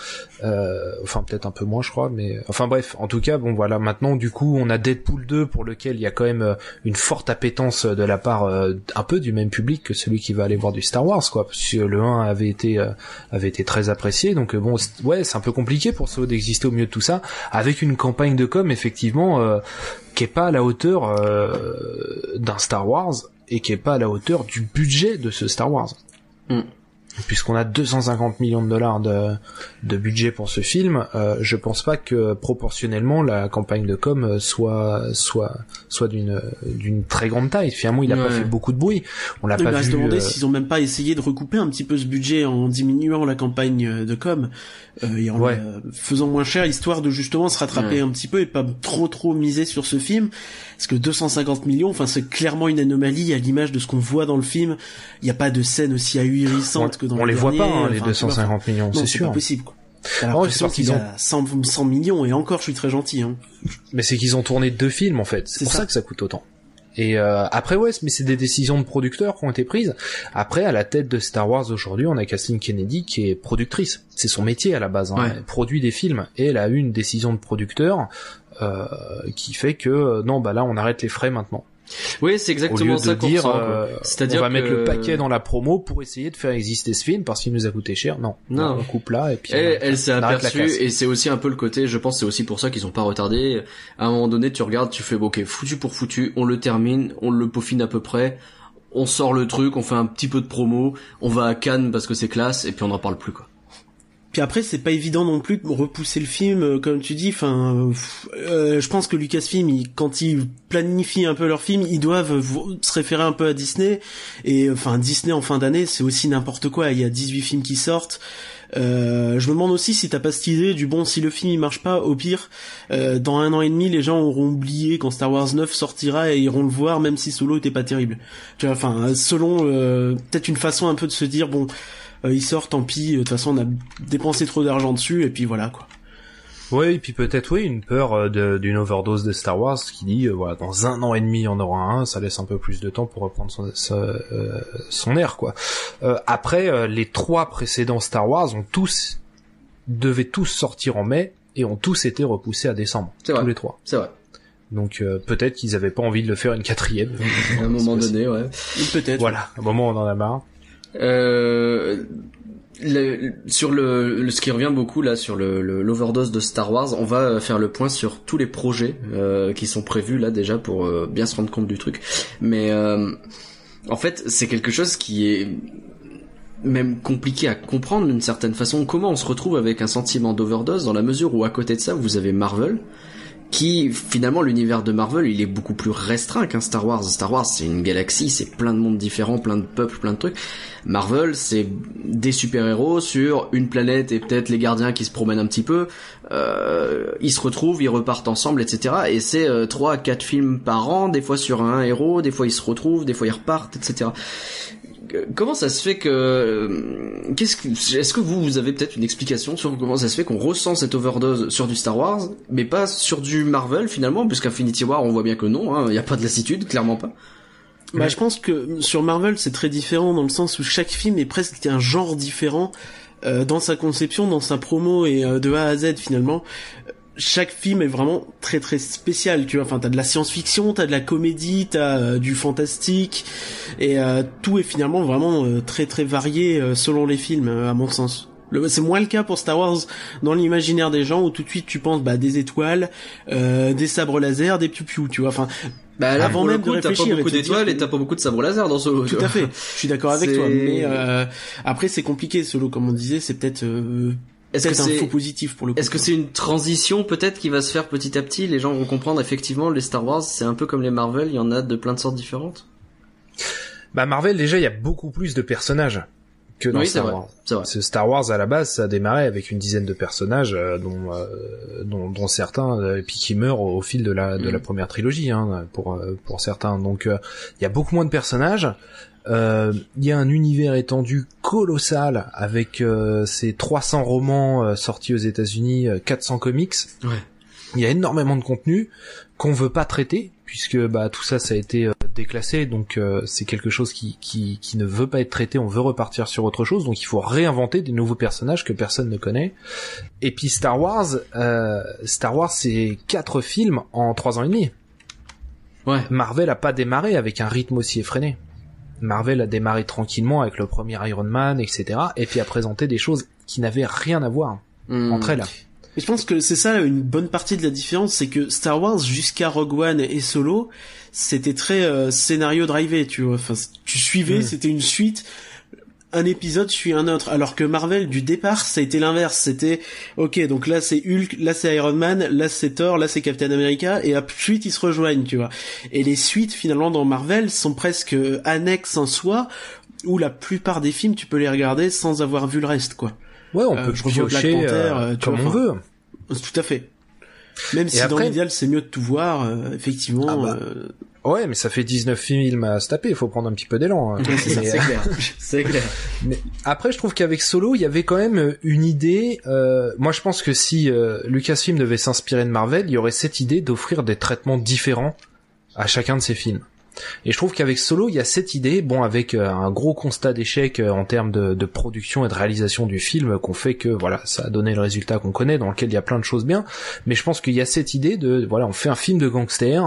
Euh, enfin peut-être un peu moins je crois, mais enfin bref, en tout cas bon voilà maintenant du coup on a Deadpool 2 pour lequel il y a quand même euh, une forte appétence de la part euh, un peu du même public que celui qui va aller voir du Star Wars quoi, parce que le 1 avait été euh, avait été très apprécié donc euh, bon ouais c'est un peu compliqué pour Solo d'exister au milieu de tout ça avec une campagne de com effectivement euh, qui est pas à la hauteur euh, d'un Star Wars et qui est pas à la hauteur du budget de ce Star Wars. Puisqu'on a 250 millions de dollars de, de budget pour ce film, euh, je pense pas que proportionnellement la campagne de com soit soit soit d'une d'une très grande taille. Finalement, il a pas fait beaucoup de bruit. On l'a pas bah, vu. se demander euh, s'ils ont même pas essayé de recouper un petit peu ce budget en diminuant la campagne de com euh, et en Ouais. faisant moins cher, histoire de justement se rattraper Ouais. un petit peu et pas trop trop miser sur ce film. Parce que 250 millions, enfin c'est clairement une anomalie à l'image de ce qu'on voit dans le film. Il n'y a pas de scène aussi ahurissantes que dans on le les voit pas hein, les enfin, tu vois, 250 millions, c'est c'est sûr. pas possible. quoi. T'as Oh, l'impression c'est qu'ils a 100, 100 millions et encore je suis très gentil. Hein. Mais c'est qu'ils ont tourné deux films en fait. C'est pour ça. ça. que ça coûte autant. Et euh, après ouais, mais c'est des décisions de producteurs qui ont été prises. Après à la tête de Star Wars aujourd'hui, on a Kathleen Kennedy qui est productrice. C'est son métier à la base. Hein. Ouais. Elle produit des films et elle a eu une décision de producteur euh, qui fait que euh, non bah là on arrête les frais maintenant. Oui, c'est exactement ça qu'on dire euh, C'est-à-dire on va mettre le paquet dans la promo pour essayer de faire exister ce film parce qu'il nous a coûté cher. Non, Non. on coupe là et puis Elle, on- elle s'est aperçue et c'est aussi un peu le côté, je pense, c'est aussi pour ça qu'ils ont pas retardé. À un moment donné, tu regardes, tu fais, ok, foutu pour foutu, on le termine, on le peaufine à peu près, on sort le truc, on fait un petit peu de promo, on va à Cannes parce que c'est classe et puis on n'en parle plus quoi. Puis après, c'est pas évident non plus de repousser le film, euh, comme tu dis. Enfin, euh, je pense que Lucasfilm, il, quand ils planifient un peu leur film, ils doivent se référer un peu à Disney. Et enfin, Disney en fin d'année, c'est aussi n'importe quoi. Il y a 18 films qui sortent. Euh, je me demande aussi si t'as pas cette idée du bon, si le film il marche pas, au pire, euh, dans un an et demi, les gens auront oublié quand Star Wars 9 sortira et iront le voir, même si Solo était pas terrible. Tu vois, enfin, selon euh, peut-être une façon un peu de se dire bon, il sort, tant pis. De toute façon, on a dépensé trop d'argent dessus et puis voilà quoi. Oui, et puis peut-être oui, une peur euh, d'une overdose de Star Wars qui dit, euh, voilà, dans un an et demi, il y en aura un, ça laisse un peu plus de temps pour reprendre son, euh, son air, quoi. Euh, après, euh, les trois précédents Star Wars ont tous, devaient tous sortir en mai, et ont tous été repoussés à décembre. C'est vrai. Tous les trois. C'est vrai. Donc euh, peut-être qu'ils avaient pas envie de le faire une quatrième. À un moment donné, ouais. Peut-être. Voilà, à un moment on en a marre. Euh, le- sur le, le- ce qui revient beaucoup là sur le l'overdose de Star Wars, on va faire le point sur tous les projets euh, qui sont prévus là déjà pour euh, bien se rendre compte du truc. Mais euh, en fait, c'est quelque chose qui est même compliqué à comprendre d'une certaine façon. Comment on se retrouve avec un sentiment d'overdose dans la mesure où à côté de ça, vous avez Marvel qui finalement l'univers de Marvel il est beaucoup plus restreint qu'un Star Wars. Star Wars c'est une galaxie, c'est plein de mondes différents, plein de peuples, plein de trucs. Marvel c'est des super-héros sur une planète et peut-être les gardiens qui se promènent un petit peu. Euh, ils se retrouvent, ils repartent ensemble, etc. Et c'est euh, trois à quatre films par an, des fois sur un héros, des fois ils se retrouvent, des fois ils repartent, etc. Comment ça se fait que euh, qu'est-ce que est-ce que vous vous avez peut-être une explication sur comment ça se fait qu'on ressent cette overdose sur du Star Wars mais pas sur du Marvel finalement puisqu'Infinity War on voit bien que non hein, il y a pas de lassitude clairement pas. Bah, je pense que sur Marvel, c'est très différent dans le sens où chaque film est presque un genre différent euh, dans sa conception, dans sa promo et euh, de A à Z finalement. Chaque film est vraiment très très spécial, tu vois. Enfin, t'as de la science-fiction, t'as de la comédie, t'as euh, du fantastique, et euh, tout est finalement vraiment euh, très très varié euh, selon les films, euh, à mon sens. C'est moins le cas pour Star Wars dans l'imaginaire des gens où tout de suite tu penses bah des étoiles, euh, des sabres laser, des piou tu vois. Enfin, Bah là Avant même de coup, t'as pas beaucoup d'étoiles et t'as pas beaucoup de sabres laser dans Solo. tu Tout à fait. Je suis d'accord avec toi. Mais euh, après, c'est compliqué. Solo, comme on disait, c'est peut-être euh, Est-ce que peut-être un c'est faux positif pour le coup. Est-ce que c'est une transition peut-être qui va se faire petit à petit? Les gens vont comprendre effectivement les Star Wars, c'est un peu comme les Marvel, il y en a de plein de sortes différentes. Bah Marvel déjà il y a beaucoup plus de personnages que dans oui, c'est Star vrai. Wars. C'est vrai. Ce Star Wars à la base, ça a démarré avec une dizaine de personnages, euh, dont, euh, dont, dont certains, euh, et puis qui meurent au, au fil de la, de Mm. la première trilogie, hein, pour, euh, pour certains. Donc, euh, il y a beaucoup moins de personnages. Euh, Il y a un univers étendu colossal avec euh, ces 300 romans euh, sortis aux États-Unis, euh, 400 comics. Ouais. Il y a énormément de contenu qu'on veut pas traiter puisque bah tout ça ça a été euh, déclassé donc euh, c'est quelque chose qui, qui qui ne veut pas être traité on veut repartir sur autre chose donc il faut réinventer des nouveaux personnages que personne ne connaît et puis Star Wars euh, Star Wars c'est quatre films en trois ans et demi Ouais. Marvel a pas démarré avec un rythme aussi effréné Marvel a démarré tranquillement avec le premier Iron Man etc et puis a présenté des choses qui n'avaient rien à voir Hmm. entre elles Et je pense que c'est ça une bonne partie de la différence, c'est que Star Wars jusqu'à Rogue One et Solo, c'était très euh, scénario drivé, tu vois. Enfin, tu suivais, Mm. c'était une suite. Un épisode suit un autre, alors que Marvel du départ ça a été l'inverse, c'était ok donc là c'est Hulk, là c'est Iron Man, là c'est Thor, là c'est Captain America et ensuite ils se rejoignent, tu vois. Et les suites finalement dans Marvel sont presque annexes en soi, où la plupart des films tu peux les regarder sans avoir vu le reste quoi. Ouais, on Euh, peut Black piocher Panther, euh, euh, tu comme vois, on veut. Tout à fait. Même si dans l'idéal c'est mieux de tout voir, euh, effectivement. Ah bah, euh, Ouais, mais ça fait 19 films à se taper, il faut prendre un petit peu d'élan. hein. c'est Mais, c'est clair. C'est clair. Mais après, je trouve qu'avec Solo, il y avait quand même euh, une idée. euh, moi, je pense que si euh, Lucasfilm devait s'inspirer de Marvel, il y aurait cette idée d'offrir des traitements différents à chacun de ses films. Et je trouve qu'avec Solo, il y a cette idée, bon, avec euh, un gros constat d'échec euh, en termes de, production et de réalisation du film, qu'on fait que voilà, ça a donné le résultat qu'on connaît, dans lequel il y a plein de choses bien. Mais je pense qu'il y a cette idée de, voilà, on fait un film de gangster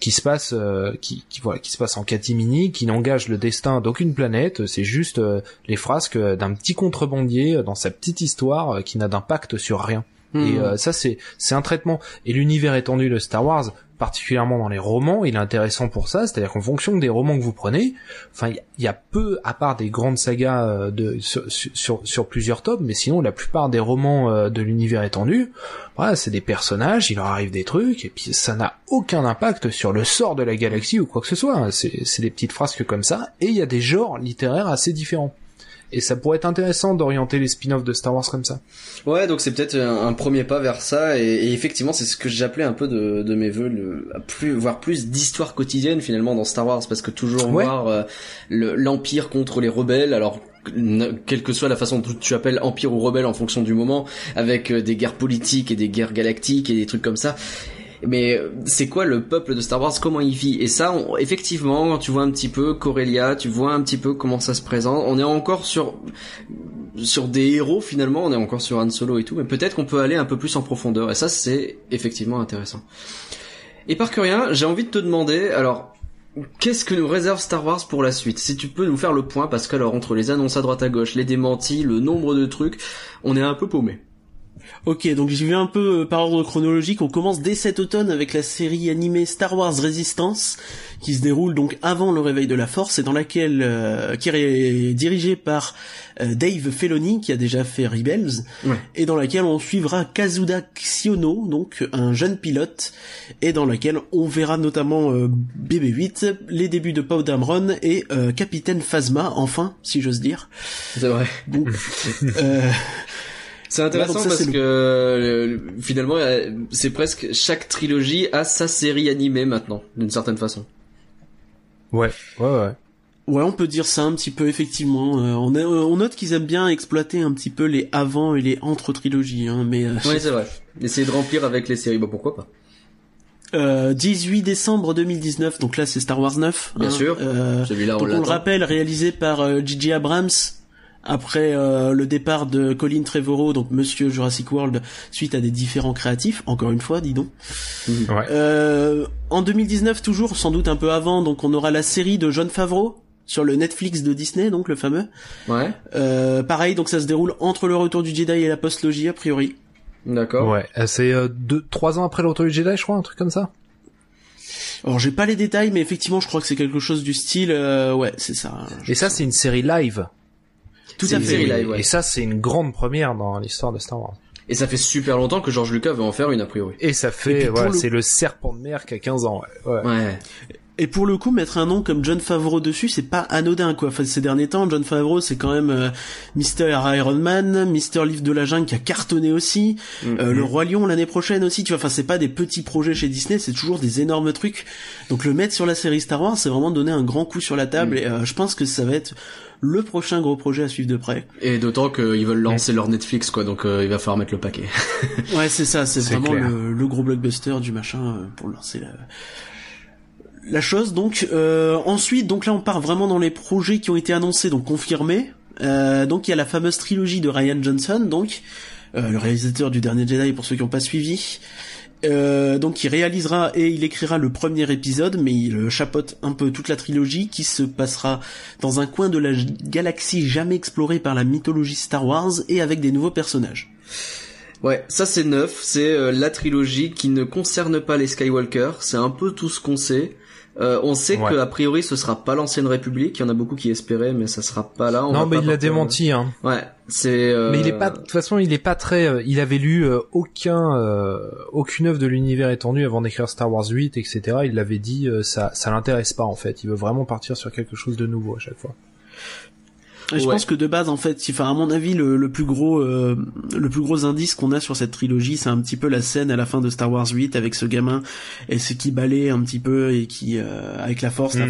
qui se passe, euh, qui, voilà, qui se passe en catimini, qui n'engage le destin d'aucune planète. C'est juste les frasques d'un petit contrebandier dans sa petite histoire qui n'a d'impact sur rien. Hmm. Et euh, ça c'est c'est un traitement. Et l'univers étendu de Star Wars, particulièrement dans les romans, il est intéressant pour ça. C'est-à-dire qu'en fonction des romans que vous prenez, enfin il y, a- il y a peu, à part des grandes sagas euh, de sur, sur, sur plusieurs tomes, mais sinon la plupart des romans euh, de l'univers étendu, voilà, c'est des personnages, il leur arrive des trucs, et puis ça n'a aucun impact sur le sort de la galaxie ou quoi que ce soit. hein. C'est c'est des petites frasques comme ça, et il y a des genres littéraires assez différents. Et ça pourrait être intéressant d'orienter les spin-offs de Star Wars comme ça. Ouais, donc c'est peut-être un, un premier pas vers ça, et, et effectivement, c'est ce que j'appelais un peu de, de mes voeux, le, plus, voir plus d'histoire quotidienne finalement dans Star Wars, parce que toujours Ouais. voir euh, le- l'empire contre les rebelles, alors quelle que soit la façon dont tu appelles empire ou rebelle en fonction du moment, avec euh, des guerres politiques et des guerres galactiques et des trucs comme ça. Mais euh, c'est quoi le peuple de Star Wars? Comment il vit? Et ça, on- effectivement, quand tu vois un petit peu Corellia, tu vois un petit peu comment ça se présente. On est encore sur sur des héros finalement. On est encore sur Han Solo et tout, mais peut-être qu'on peut aller un peu plus en profondeur. Et ça, c'est effectivement intéressant. Et par rien, j'ai envie de te demander, alors. Qu'est-ce que nous réserve Star Wars pour la suite? Si tu peux nous faire le point, parce que alors entre les annonces à droite à gauche, les démentis, le nombre de trucs, on est un peu paumé. Ok, donc j'y vais un peu euh, par ordre chronologique. On commence dès cet automne avec la série animée Star Wars Resistance, qui se déroule donc avant le réveil de la Force et dans laquelle euh, qui est dirigée par euh, Dave Filoni, qui a déjà fait Rebels, Ouais. et dans laquelle on suivra Kazuda Xiono, donc un jeune pilote, et dans laquelle on verra notamment euh, BB-8, les débuts de Poe Dameron et Capitaine Phasma, enfin, si j'ose dire. C'est vrai. Donc, euh, C'est intéressant Ouais, ça, parce que euh, finalement c'est presque chaque trilogie a sa série animée maintenant d'une certaine façon. Ouais, ouais, ouais. Ouais, on peut dire ça un petit peu effectivement. Euh, on, a- euh, on note qu'ils aiment bien exploiter un petit peu les avant et les entre trilogies, hein, mais euh, Oui c'est vrai. Essayer de remplir avec les séries, bah pourquoi pas. euh, 18 décembre 2019, donc là c'est Star Wars 9. Bien hein, sûr. euh, Celui-là on donc on le rappelle, réalisé par euh, J.J. Abrams après euh, le départ de Colin Trevorrow, donc Monsieur Jurassic World, suite à des différents créatifs. Encore une fois, dis donc. Ouais. Euh, en 2019 toujours, sans doute un peu avant, donc on aura la série de John Favreau sur le Netflix de Disney, donc le fameux. Ouais. Euh, pareil, donc ça se déroule entre le retour du Jedi et la postlogie a priori. D'accord. Ouais, euh, c'est euh, deux, trois ans après le retour du Jedi, je crois, un truc comme ça. Alors j'ai pas les détails, mais effectivement je crois que c'est quelque chose du style, euh, ouais, c'est ça. Et ça, c'est une série live. Tout c'est à une fait. série oui. live, ouais. Et ça, c'est une grande première dans l'histoire de Star Wars. Et ça fait super longtemps que George Lucas veut en faire une a priori. Et ça fait, voilà, le- c'est le serpent de mer qui a 15 ans. Ouais. ouais. Ouais. Et pour le coup, mettre un nom comme John Favreau dessus, c'est pas anodin quoi. Enfin, ces derniers temps, John Favreau, c'est quand même euh, Mister Iron Man, Mister Livre de la Jungle qui a cartonné aussi, Mm. euh, le Roi Lion l'année prochaine aussi. Tu vois, enfin, c'est pas des petits projets chez Disney, c'est toujours des énormes trucs. Donc le mettre sur la série Star Wars, c'est vraiment donner un grand coup sur la table. Mm. Et euh, je pense que ça va être le prochain gros projet à suivre de près. Et d'autant qu'ils veulent lancer leur Netflix quoi, donc euh, il va falloir mettre le paquet. Ouais, c'est ça, c'est vraiment le, le gros blockbuster du machin euh, pour lancer la, la chose. Donc euh, ensuite, donc là on part vraiment dans les projets qui ont été annoncés, donc confirmés. Euh, donc il y a la fameuse trilogie de Ryan Johnson, donc euh, le réalisateur du dernier Jedi pour ceux qui n'ont pas suivi. Euh, donc il réalisera et il écrira le premier épisode, mais il euh, chapeaute un peu toute la trilogie qui se passera dans un coin de la galaxie jamais explorée par la mythologie Star Wars et avec des nouveaux personnages. Ouais, ça c'est neuf, c'est euh, la trilogie qui ne concerne pas les Skywalker, c'est un peu tout ce qu'on sait. Euh, on sait Ouais. que a priori ce sera pas l'ancienne République, il y en a beaucoup qui espéraient mais ça sera pas là. on va non, mais pas il l'a démenti. Hein. Ouais, c'est. euh, Mais il est pas. De toute façon, il est pas très. euh, il avait lu euh, aucun, euh, aucune œuvre de l'univers étendu avant d'écrire Star Wars 8, etc. Il l'avait dit. euh, ça, ça l'intéresse pas en fait. Il veut vraiment partir sur quelque chose de nouveau à chaque fois. Je Ouais. pense que de base, en fait, si- enfin à mon avis, le, le plus gros, euh, le plus gros indice qu'on a sur cette trilogie, c'est un petit peu la scène à la fin de Star Wars 8 avec ce gamin et ce qui balait un petit peu et qui, euh, avec la force. Mm.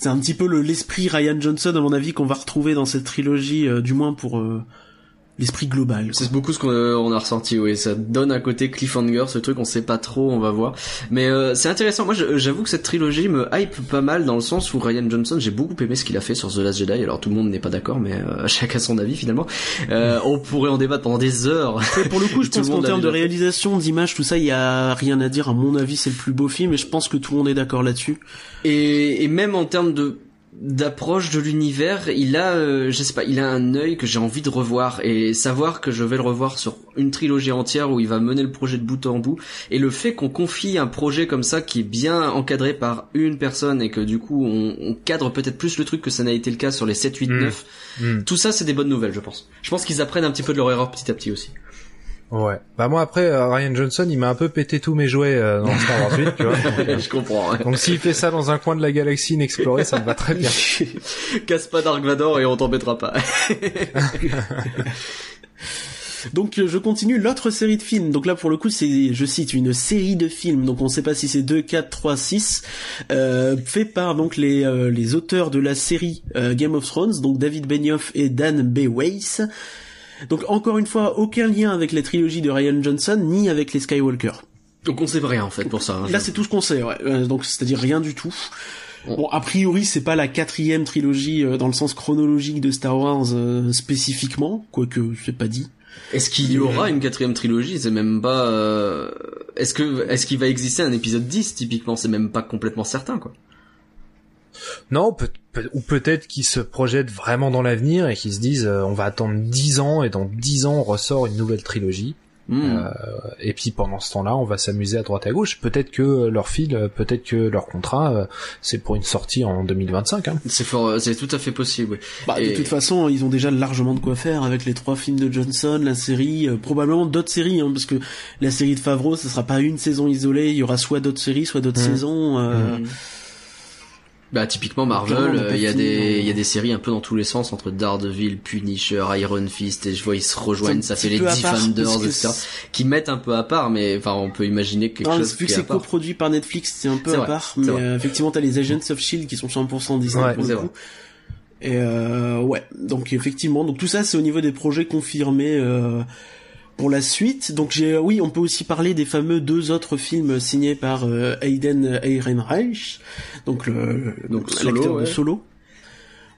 C'est- un petit peu le l'esprit Ryan Johnson, à mon avis, qu'on va retrouver dans cette trilogie, euh, du moins pour euh, l'esprit global. C'est beaucoup ce qu'on euh, on a ressenti, oui. Ça donne un côté cliffhanger, ce truc, on sait pas trop, on va voir. Mais euh, c'est intéressant. Moi, j'avoue que cette trilogie me hype pas mal dans le sens où Ryan Johnson, j'ai beaucoup aimé ce qu'il a fait sur The Last Jedi. Alors tout le monde n'est pas d'accord, mais euh, chacun son avis finalement. Euh, on pourrait en débattre pendant des heures. Et pour le coup, je pense qu'en termes de réalisation, d'image, tout ça, il y a rien à dire. À mon avis, c'est le plus beau film et je pense que tout le monde est d'accord là-dessus. Et, et même en termes de d'approche de l'univers, il a, euh, je sais pas, il a un œil que j'ai envie de revoir et savoir que je vais le revoir sur une trilogie entière où il va mener le projet de bout en bout et le fait qu'on confie un projet comme ça qui est bien encadré par une personne et que du coup on, on cadre peut-être plus le truc que ça n'a été le cas sur les 7, 8, Mm. 9, Hmm. tout ça c'est des bonnes nouvelles je pense. Je pense qu'ils apprennent un petit peu de leur erreur petit à petit aussi. Ouais. Bah moi après euh, Ryan Johnson, il m'a un peu pété tous mes jouets euh, dans Star Wars 8, tu vois. je comprends. hein. Donc s'il fait ça dans un coin de la galaxie inexplorée, ça me va très bien. Casse pas Dark Vador et on t'embêtera pas. Donc euh, je continue l'autre série de films. Donc là pour le coup c'est, je cite, une série de films. Donc on sait pas si c'est 2, 4, 3, 6. Euh, fait par donc les, euh, les auteurs de la série euh, Game of Thrones, donc David Benioff et Dan B. Weiss. Donc encore une fois, aucun lien avec les trilogies de Ryan Johnson, ni avec les Skywalker. Donc on sait rien en fait pour ça. hein. Là c'est tout ce qu'on sait, ouais. Euh, donc c'est-à-dire rien du tout. Bon, a priori, c'est pas la quatrième trilogie euh, dans le sens chronologique de Star Wars euh, spécifiquement, quoique c'est pas dit. Est-ce qu'il y aura une quatrième trilogie? C'est même pas. euh, Est-ce que est-ce qu'il va exister un épisode 10 typiquement? C'est même pas complètement certain quoi. Non, peut- peut- ou peut-être qu'ils se projettent vraiment dans l'avenir et qu'ils se disent euh, on va attendre 10 ans et dans 10 ans on ressort une nouvelle trilogie. Hmm. Euh, et puis pendant ce temps-là, on va s'amuser à droite à gauche. Peut-être que leur fil, euh, peut-être que leur contrat, euh, c'est pour une sortie en 2025. Hein. C'est fort, c'est tout à fait possible. oui. Bah, Et- de toute façon, ils ont déjà largement de quoi faire avec les trois films de Johnson, la série, euh, probablement d'autres séries, hein, parce que la série de Favreau, ce sera pas une saison isolée, il y aura soit d'autres séries, soit d'autres Mhm. saisons. euh, Bah typiquement Marvel, n'a euh, il y a des hein. il y a des séries un peu dans tous les sens entre Daredevil, Punisher, Iron Fist et je vois ils se rejoignent, ça fait les Defenders etc. qui mettent un peu à part mais enfin on peut imaginer quelque non, chose vu que qui c'est coproduit par Netflix, c'est un peu à vrai, part, mais euh, effectivement, t'as les Agents of Shield qui sont 100% Disney Ouais, pour le vrai. coup. Et euh, ouais, donc effectivement, donc tout ça c'est au niveau des projets confirmés euh, pour la suite. Donc j'ai, oui, on peut aussi parler des fameux deux autres films signés par euh, Hayden Ehrenreich, donc le Donc Solo, l'acteur ouais. de Solo.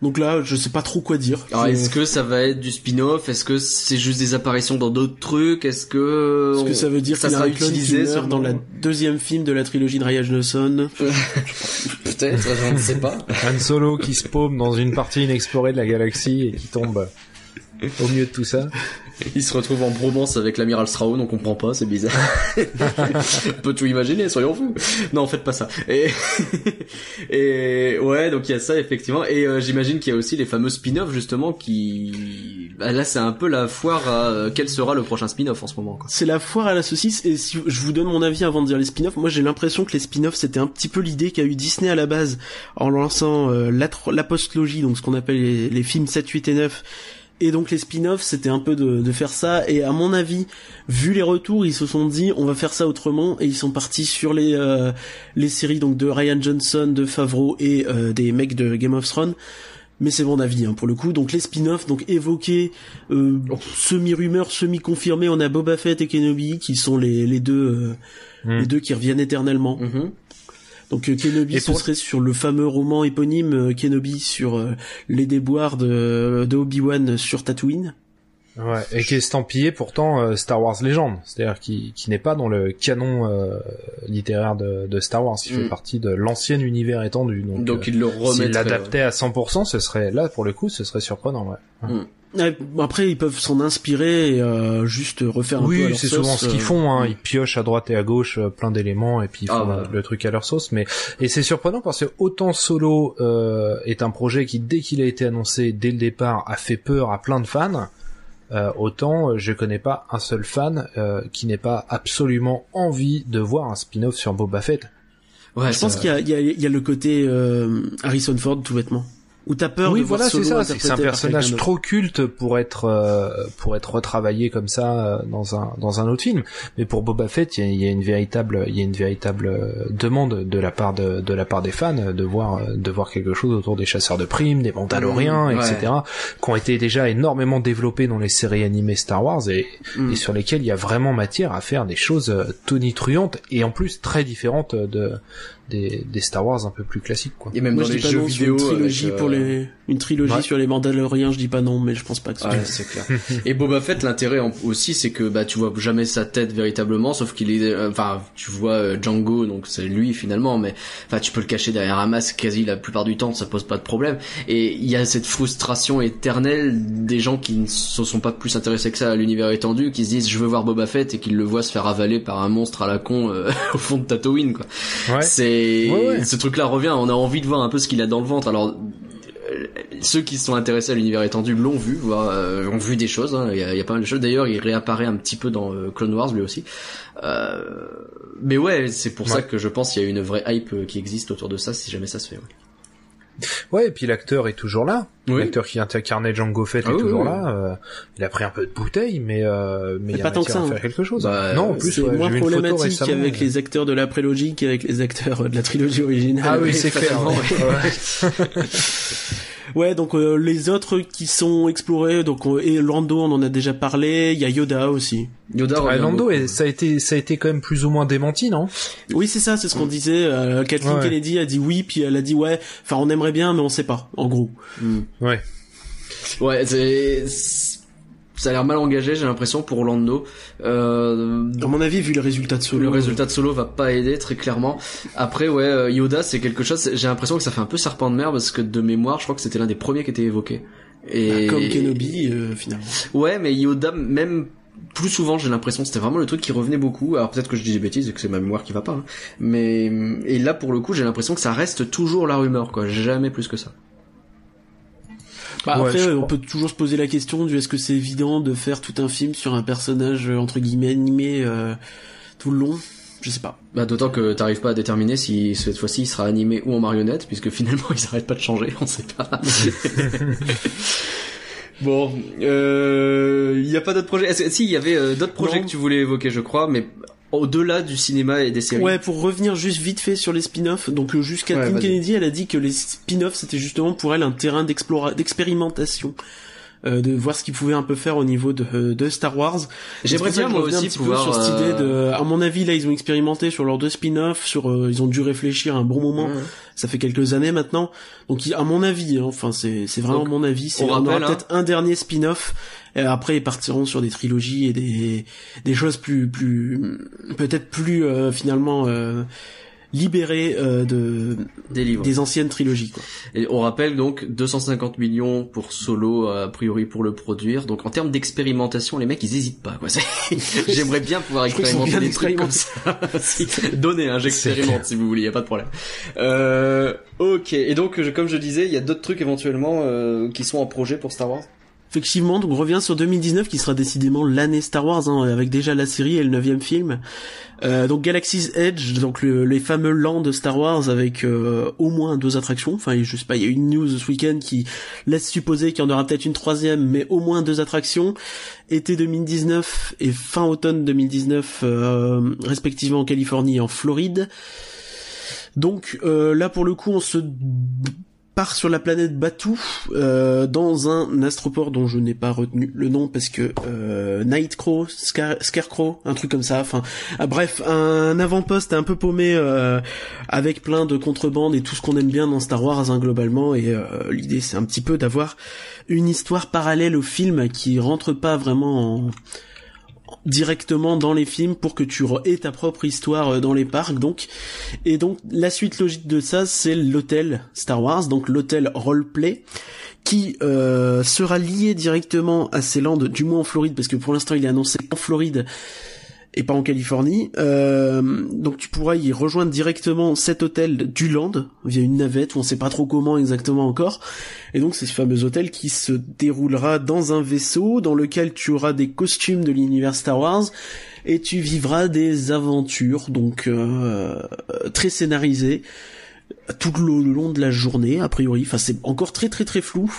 Donc là, je sais pas trop quoi dire. Alors Je- est-ce que ça va être du spin-off? Est-ce que c'est juste des apparitions dans d'autres trucs? Est-ce que Est-ce que ça veut dire ça sera utilisé dans la deuxième film de la trilogie de Ryan Johnson? Peut-être, je ne sais pas. Han Solo qui se paume dans une partie inexplorée de la galaxie et qui tombe au milieu de tout ça. Il se retrouve en bromance avec l'amiral Strawn, on comprend pas, c'est bizarre. on peut tout imaginer, soyons fous. Non, faites pas ça. Et, et ouais, donc il y a ça effectivement. Et euh, j'imagine qu'il y a aussi les fameux spin-offs justement qui, bah, là c'est un peu la foire à euh, quel sera le prochain spin-off en ce moment. Quoi. C'est la foire à la saucisse et si je vous donne mon avis avant de dire les spin-offs, moi j'ai l'impression que les spin-offs c'était un petit peu l'idée qu'a eu Disney à la base en lançant euh, la, la postlogie, donc ce qu'on appelle les, les films 7, 8 et 9. Et donc les spin-offs c'était un peu de, de faire ça et à mon avis, vu les retours, ils se sont dit on va faire ça autrement et ils sont partis sur les euh, les séries donc de Ryan Johnson, de Favreau et euh, des mecs de Game of Thrones. Mais c'est mon avis hein, pour le coup. Donc les spin-offs, donc évoqués, euh, semi-rumeurs, semi-confirmés, on a Boba Fett et Kenobi qui sont les, les deux euh, Hmm. les deux qui reviennent éternellement. Mhm. Donc euh, Kenobi ce serait sur le fameux roman éponyme euh, Kenobi sur euh, les déboires de, de Obi-Wan sur Tatooine. Ouais, et qui est estampillé pourtant euh, Star Wars Legend, c'est-à-dire qui, qui n'est pas dans le canon euh, littéraire de, de Star Wars, il fait Mm. partie de l'ancien univers étendu. Donc, Donc euh, il le s'il remettrait. l'adaptait à 100%, ce serait là pour le coup, ce serait surprenant. Ouais. Mm. Après, ils peuvent s'en inspirer et euh, juste refaire un peu à Oui, c'est souvent ce qu'ils euh, font. Hein. Ils piochent à droite et à gauche euh, plein d'éléments et puis ils Ah, font bah. le truc à leur sauce. Mais et c'est surprenant parce que autant Solo euh, est un projet qui dès qu'il a été annoncé dès le départ a fait peur à plein de fans. euh, autant euh, je connais pas un seul fan euh, qui n'ait pas absolument envie de voir un spin-off sur Boba Fett. Ouais, Je pense qu'il y a, il y, a, il y a le côté euh, Harrison Ford tout bêtement. Où t'as peur oui, de voir voilà, c'est Solo ça. C'est que c'est un personnage trop culte pour être euh, pour être retravaillé comme ça euh, dans un dans un autre film. Mais pour Boba Fett, il y a, il y a une véritable il y a une véritable euh, demande de la part de de la part des fans de voir euh, de voir quelque chose autour des chasseurs de primes, des Mandaloriens, Mmh, ouais. etc. qui ont été déjà énormément développés dans les séries animées Star Wars et, Mm. et sur lesquels il y a vraiment matière à faire des choses euh, tonitruantes et en plus très différentes de des, des Star Wars un peu plus classiques quoi. Et même Moi, dans je les dis pas jeux non vidéo. une trilogie avec, euh, pour les une trilogie Ouais. sur les Mandaloriens, je dis pas non, mais je pense pas que ce Ouais, c'est clair. Et Boba Fett, l'intérêt aussi, c'est que bah tu vois jamais sa tête véritablement, sauf qu'il est, euh, enfin tu vois euh, Django, donc c'est lui finalement, mais enfin tu peux le cacher derrière un masque quasi la plupart du temps, ça pose pas de problème. Et il y a cette frustration éternelle des gens qui ne se sont pas plus intéressés que ça à l'univers étendu, qui se disent je veux voir Boba Fett et qui le voient se faire avaler par un monstre à la con euh, au fond de Tatooine quoi. Ouais. C'est Ouais, ouais. ce truc-là revient. On a envie de voir un peu ce qu'il a dans le ventre. Alors ceux qui se sont intéressés à l'univers étendu l'ont vu, voire, euh, ont vu des choses. hein. Il, y a, il y a pas mal de choses. D'ailleurs, il réapparaît un petit peu dans euh, Clone Wars lui aussi. Euh, mais ouais, c'est pour ça que je pense qu'il y a une vraie hype euh, qui existe autour de ça, si jamais ça se fait. ouais. Ouais, et puis l'acteur est toujours là. Oui. L'acteur qui incarnait Django Fett Ah est oui, toujours oui, là. euh, il a pris un peu de bouteille, mais euh, mais il y a pas tant que matière ça, à hein. faire quelque chose. Bah, non, en plus, c'est ouais, moins j'ai vu une photo problématique avec les acteurs de la prélogie qu'avec les acteurs de la trilogie originale. Ah oui, c'est clair. ouais. Ouais. Donc euh, les autres qui sont explorés, donc euh, et Lando, on en a déjà parlé. Il y a Yoda aussi. Yoda Ouais, Lando, beaucoup. et ça a été ça a été quand même plus ou moins démenti, non? Oui, c'est ça, c'est ce qu'on disait. Euh, Kathleen Ouais. Kennedy a dit oui, puis elle a dit ouais. Enfin, on aimerait bien, mais on sait pas. En gros. Hmm. Ouais. Ouais, c'est c'est- ça a l'air mal engagé, j'ai l'impression pour Lando. Euh, À mon avis, vu le résultat de Solo, Le résultat de Solo va pas aider très clairement. Après ouais, euh, Yoda c'est quelque chose. J'ai l'impression que ça fait un peu serpent de mer parce que de mémoire, je crois que c'était l'un des premiers qui était évoqué. Et bah, comme Kenobi, euh, finalement. Ouais, mais Yoda même plus souvent, j'ai l'impression que c'était vraiment le truc qui revenait beaucoup. Alors peut-être que je dis des bêtises et que c'est ma mémoire qui va pas. hein. Mais et là pour le coup, j'ai l'impression que ça reste toujours la rumeur quoi. Jamais plus que ça. Bah, Ouais, après, je euh, on peut toujours se poser la question du est-ce que c'est évident de faire tout un film sur un personnage euh, entre guillemets animé euh, tout le long? Je sais pas. Bah d'autant que t'arrives pas à déterminer si cette fois-ci il sera animé ou en marionnette, puisque finalement ils arrêtent pas de changer, on sait pas. bon, euh, il y a pas d'autres projets? Si, il y avait euh, d'autres projets Non. que tu voulais évoquer, je crois, mais au-delà du cinéma et des séries. Ouais, pour revenir juste vite fait sur les spin-offs, donc euh, juste Ouais. Kennedy, elle a dit que les spin-offs c'était justement pour elle un terrain d'explora- d'expérimentation. Euh, de voir ce qu'ils pouvaient un peu faire au niveau de, de Star Wars. J'aimerais bien moi revenais un aussi petit peu pouvoir. sur cette euh, idée de, à mon avis là ils ont expérimenté sur leurs deux spin-offs, sur euh, ils ont dû réfléchir un bon moment. Ça fait quelques années maintenant. Donc à mon avis, hein, enfin c'est c'est vraiment Donc, mon avis, c'est on on aura hein. peut-être un dernier spin-off. Et après ils partiront sur des trilogies et des des choses plus plus peut-être plus euh, finalement euh, libérées euh, de des livres. des anciennes trilogies quoi. Et on rappelle donc 250 millions pour Solo a priori pour le produire. Donc en termes d'expérimentation, les mecs ils hésitent pas quoi. J'aimerais bien pouvoir expérimenter des trucs comme ça. Donnez, hein, j'expérimente si vous voulez, y a pas de problème. Euh, ok. Et donc comme je disais, il y a d'autres trucs éventuellement euh, qui sont en projet pour Star Wars? Effectivement, donc on revient sur 2019 qui sera décidément l'année Star Wars hein, avec déjà la série et le neuvième film. Euh, donc Galaxy's Edge, donc le- les fameux lands de Star Wars avec euh, au moins deux attractions. Enfin, je sais pas, il y a une news ce week-end qui laisse supposer qu'il y en aura peut-être une troisième, mais au moins deux attractions. Été 2019 et fin automne 2019, euh, respectivement en Californie et en Floride. Donc euh, là pour le coup on se part sur la planète Batuu euh, dans un astroport dont je n'ai pas retenu le nom parce que euh, Nightcrow, Scar- Scarecrow, un truc comme ça. Enfin, ah, bref, un avant-poste un peu paumé euh, avec plein de contrebande et tout ce qu'on aime bien dans Star Wars hein, globalement. Et euh, l'idée c'est un petit peu d'avoir une histoire parallèle au film qui rentre pas vraiment en directement dans les films pour que tu aies ta propre histoire euh, dans les parcs donc. Et donc la suite logique de ça c'est l'hôtel Star Wars donc l'hôtel roleplay qui euh, sera lié directement à ces landes, du moins en Floride, parce que pour l'instant il est annoncé en Floride et pas en Californie. Euh, donc tu pourras y rejoindre directement cet hôtel du Land via une navette où on sait pas trop comment exactement encore. Et donc c'est ce fameux hôtel qui se déroulera dans un vaisseau dans lequel tu auras des costumes de l'univers Star Wars et tu vivras des aventures donc euh, très scénarisées tout le long de la journée a priori enfin c'est encore très très très flou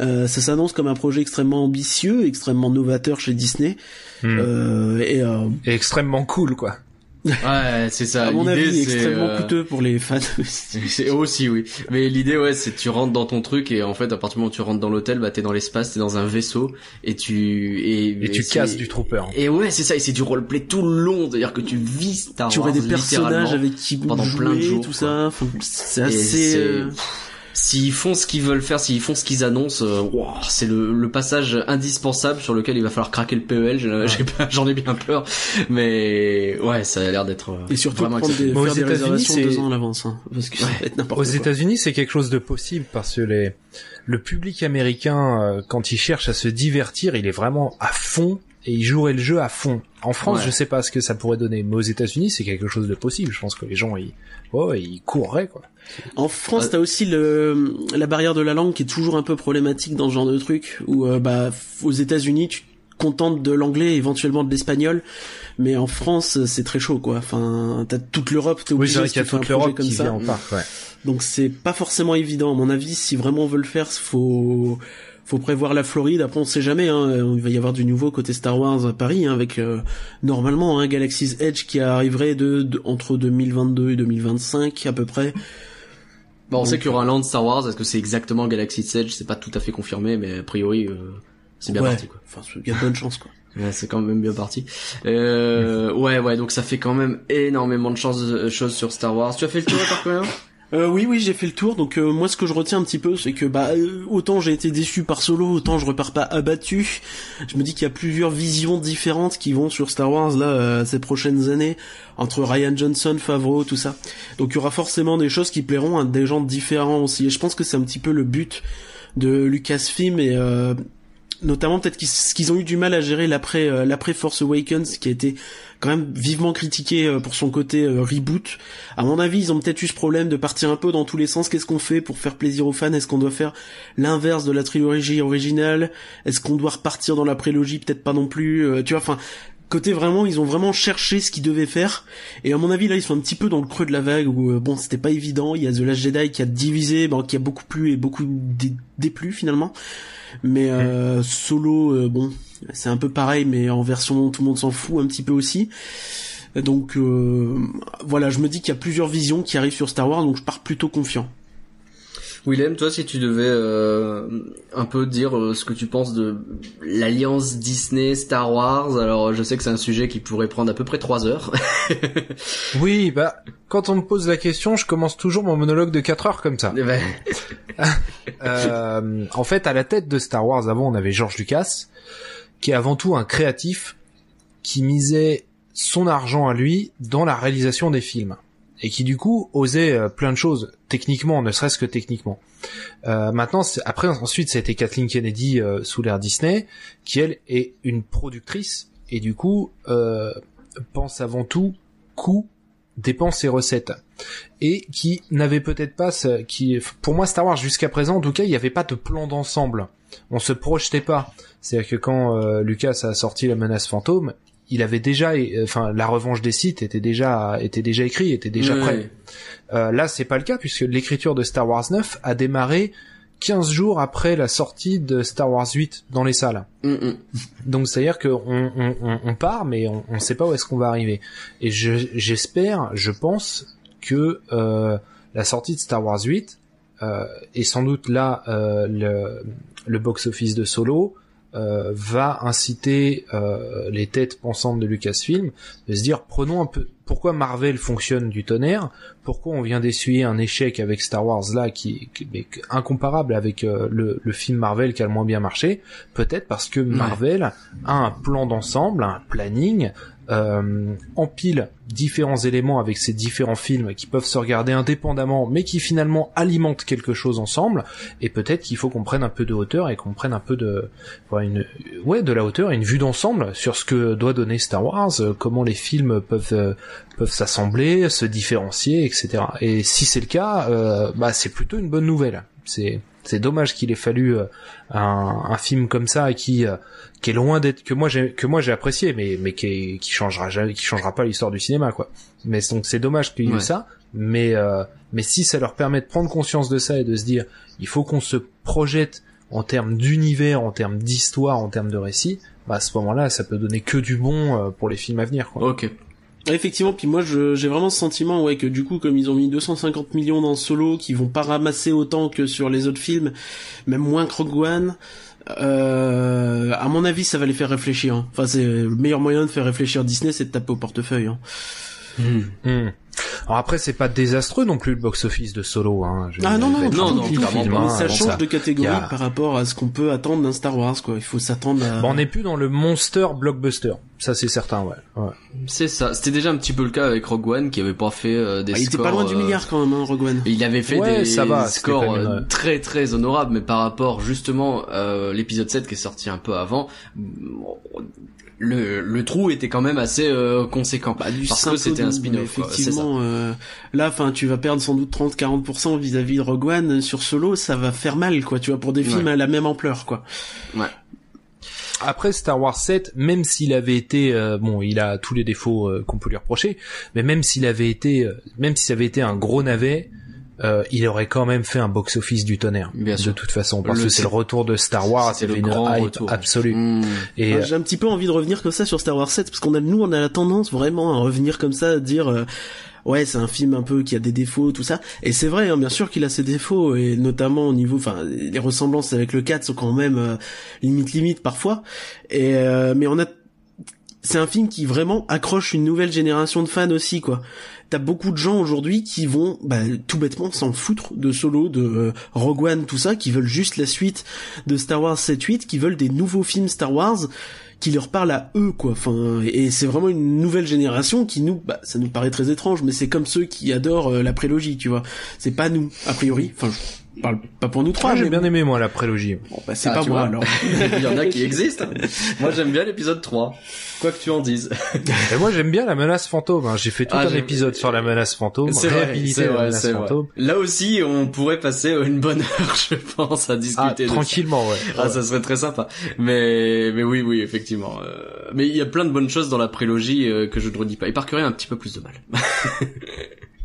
euh, ça s'annonce comme un projet extrêmement ambitieux extrêmement novateur chez Disney Hmm. euh, et euh, Et extrêmement cool, quoi. Ouais, c'est ça. à mon L'idée, avis c'est, extrêmement euh, couteux pour les fans C'est aussi oui. Mais l'idée ouais, c'est tu rentres dans ton truc et en fait à partir du moment où tu rentres dans l'hôtel, bah t'es dans l'espace, t'es dans un vaisseau et tu et, Et tu casses du trooper. Et ouais, c'est ça, et c'est du roleplay tout le long, c'est-à-dire que tu vis Star tu aurais Wars des personnages avec qui pendant jouer, plein de jours, tout quoi. ça c'est assez euh, S'ils font ce qu'ils veulent faire, s'ils font ce qu'ils annoncent, euh, ouah, c'est le, le passage indispensable sur lequel il va falloir craquer le PEL. j'ai- j'ai pas- J'en ai bien peur, mais ouais, ça a l'air d'être euh, et surtout vraiment des. Mais aux États-Unis, c'est- deux ans à l'avance hein, parce que ça va être n'importe Aux États-Unis, c'est quelque chose de possible parce que les le public américain, euh, quand il cherche à se divertir, il est vraiment à fond et il jouerait le jeu à fond. En France, Ouais. je sais pas ce que ça pourrait donner, mais aux États-Unis, c'est quelque chose de possible. Je pense que les gens, ils, oh, ils courraient quoi. En France, Ouais. t'as aussi le, la barrière de la langue qui est toujours un peu problématique dans ce genre de truc, où euh, bah, aux États-Unis, tu te contentes de l'anglais, éventuellement de l'espagnol, mais en France, c'est très chaud, quoi. Enfin, t'as toute l'Europe, t'es Oui, obligé a tu fais un projet comme ça. en parc. Ouais. Donc c'est pas forcément évident. À mon avis, si vraiment on veut le faire, faut faut prévoir la Floride. Après, on sait jamais. Hein, il va y avoir du nouveau côté Star Wars à Paris, hein, avec euh, normalement hein, Galaxy's Edge qui arriverait de, de- entre 2022 et 2025 à peu près. Bon, on sait qu'il y aura un land Star Wars. Est-ce que c'est exactement Galaxy's Edge? C'est pas tout à fait confirmé, mais a priori, euh, c'est bien ouais. parti. Quoi. Enfin, il y a de bonnes chances quoi. Ouais, c'est quand même bien parti. Euh, ouais, ouais, donc ça fait quand même énormément de choses, euh, choses sur Star Wars. Tu as fait le tour par combien Euh, oui, oui, j'ai fait le tour. Donc euh, moi, ce que je retiens un petit peu, c'est que bah euh, autant j'ai été déçu par Solo, autant je repars pas abattu. Je me dis qu'il y a plusieurs visions différentes qui vont sur Star Wars là euh, ces prochaines années entre Ryan Johnson, Favreau, tout ça. Donc il y aura forcément des choses qui plairont à des gens différents aussi. Et je pense que c'est un petit peu le but de Lucasfilm et euh, notamment peut-être qu'ils qu'ils ont eu du mal à gérer l'après euh, l'après Force Awakens qui a été quand même vivement critiqué euh, pour son côté euh, reboot. À mon avis, ils ont peut-être eu ce problème de partir un peu dans tous les sens. Qu'est-ce qu'on fait pour faire plaisir aux fans? Est-ce qu'on doit faire l'inverse de la trilogie originale? Est-ce qu'on doit repartir dans la prélogie? Peut-être pas non plus. tu vois, enfin, côté vraiment, ils ont vraiment cherché ce qu'ils devaient faire. Et à mon avis, là, ils sont un petit peu dans le creux de la vague où euh, bon, c'était pas évident. Il y a The Last Jedi qui a divisé, bon, qui a beaucoup plu et beaucoup dé- déplu finalement. Mais euh, solo, euh, bon, c'est un peu pareil, mais en version tout le monde s'en fout un petit peu aussi. Donc euh, voilà, je me dis qu'il y a plusieurs visions qui arrivent sur Star Wars, donc je pars plutôt confiant. Willem, toi, si tu devais euh, un peu dire euh, ce que tu penses de l'alliance Disney Star Wars, alors je sais que c'est un sujet qui pourrait prendre à peu près trois heures. Oui, bah quand on me pose la question, je commence toujours mon monologue de 4 heures comme ça. Eh ben, Euh, en fait, à la tête de Star Wars, avant, on avait George Lucas, qui est avant tout un créatif qui misait son argent à lui dans la réalisation des films et qui du coup osait euh, plein de choses techniquement, ne serait-ce que techniquement. Euh, maintenant, après, ensuite, c'était Kathleen Kennedy euh, sous l'ère Disney, qui elle est une productrice et du coup euh, pense avant tout coût, dépenses et recettes. Et qui n'avait peut-être pas ce, qui pour moi Star Wars jusqu'à présent en tout cas il n'y avait pas de plan d'ensemble. On se projetait pas. C'est à dire que quand euh, Lucas a sorti la menace fantôme il avait déjà euh, enfin la revanche des Sith était déjà était déjà écrit était déjà ouais. prêt euh, là c'est pas le cas puisque l'écriture de Star Wars 9 a démarré 15 jours après la sortie de Star Wars 8 dans les salles Mm, mm. donc c'est-à-dire qu'on on, on, on part, mais on, on sait pas où est-ce qu'on va arriver. Et je- j'espère, je pense que euh, la sortie de Star Wars 8 euh, et sans doute là euh, le, le box-office de Solo euh, va inciter euh, les têtes pensantes de Lucasfilm de se dire prenons un peu pourquoi Marvel fonctionne du tonnerre, pourquoi on vient d'essuyer un échec avec Star Wars là qui, qui est incomparable avec euh, le, le film Marvel qui a le moins bien marché, peut-être parce que Marvel a un plan d'ensemble, un planning, euh, empile différents éléments avec ces différents films qui peuvent se regarder indépendamment, mais qui finalement alimentent quelque chose ensemble. Et peut-être qu'il faut qu'on prenne un peu de hauteur et qu'on prenne un peu de, ouais, de la hauteur et une vue d'ensemble sur ce que doit donner Star Wars, euh, comment les films peuvent euh, peuvent s'assembler, se différencier, etc. Et si c'est le cas, euh, bah c'est plutôt une bonne nouvelle. C'est c'est dommage qu'il ait fallu un, un, film comme ça qui qui est loin d'être que moi j'ai que moi j'ai apprécié mais mais qui qui changera jamais qui changera pas l'histoire du cinéma quoi. Mais donc c'est dommage qu'il y ait ça. Mais euh, mais si ça leur permet de prendre conscience de ça et de se dire il faut qu'on se projette en termes d'univers en termes d'histoire en termes de récit bah à ce moment-là ça peut donner que du bon euh, pour les films à venir quoi. ok Effectivement, puis moi j'ai vraiment ce sentiment ouais que du coup comme ils ont mis 250 millions dans Solo, qui vont pas ramasser autant que sur les autres films, même moins que Rogue One, euh, à mon avis, ça va les faire réfléchir. Hein. Enfin, c'est le meilleur moyen de faire réfléchir Disney, c'est de taper au portefeuille. Hein. Hmm. Hmm. Alors après, c'est pas désastreux non plus le box-office de Solo. Hein. Ah non non non, non, ça change de catégorie par rapport à ce qu'on peut attendre d'un Star Wars. Quoi, il faut s'attendre. à... on n'est plus dans le monster blockbuster. Ça c'est certain, ouais. ouais. C'est ça. C'était déjà un petit peu le cas avec Rogue One qui avait pas fait euh, des ah, scores. Il était pas loin du euh, milliard quand même, hein, Rogue One. Il avait fait des scores euh, très très honorables, mais par rapport justement euh, l'épisode 7 qui est sorti un peu avant, le, le trou était quand même assez euh, conséquent. Bah, du parce que c'était un spin-off effectivement euh, là enfin tu vas perdre sans doute 30 40% vis-à-vis de Rogue One sur Solo ça va faire mal quoi tu vois pour des films à la même ampleur quoi. Ouais. Après Star Wars 7, même s'il avait été euh, bon, il a tous les défauts qu'on peut lui reprocher, mais même s'il avait été, même si ça avait été un gros navet, euh, il aurait quand même fait un box-office du tonnerre. Bien de toute façon, parce que c'est le retour de Star Wars, c'est une hype absolue. Mmh. Et ah, j'ai un petit peu envie de revenir comme ça sur Star Wars 7, parce qu'on a nous on a la tendance vraiment à revenir comme ça, à dire euh, ouais c'est un film un peu qui a des défauts tout ça et c'est vrai hein, bien sûr qu'il a ses défauts et notamment au niveau enfin les ressemblances avec le 4 sont quand même euh, limite limite parfois et euh, mais on a c'est un film qui vraiment accroche une nouvelle génération de fans aussi quoi t'as beaucoup de gens aujourd'hui qui vont bah, tout bêtement s'en foutre de Solo, de euh, Rogue One, tout ça, qui veulent juste la suite de Star Wars 7-8, qui veulent des nouveaux films Star Wars qui leur parlent à eux quoi. Enfin et c'est vraiment une nouvelle génération qui nous bah ça nous paraît très étrange mais c'est comme ceux qui adorent euh, la prélogie tu vois. C'est pas nous a priori parle pas pour nous trois. j'ai bien aimé moi la prélogie. Bon bah c'est ah, pas moi alors. Il y en a qui existent. moi j'aime bien l'épisode 3. Quoi que tu en dises. Et moi j'aime bien la menace fantôme. Hein. J'ai fait tout ah, un épisode sur la menace fantôme. C'est réhabiliter la menace fantôme. Là aussi on pourrait passer une bonne heure je pense à discuter. Ah, tranquillement ouais. Ah ça serait très sympa. Mais mais oui oui effectivement. Euh, mais il y a plein de bonnes choses dans la prélogie euh, que je ne redis pas. Et Parker a un petit peu plus de mal.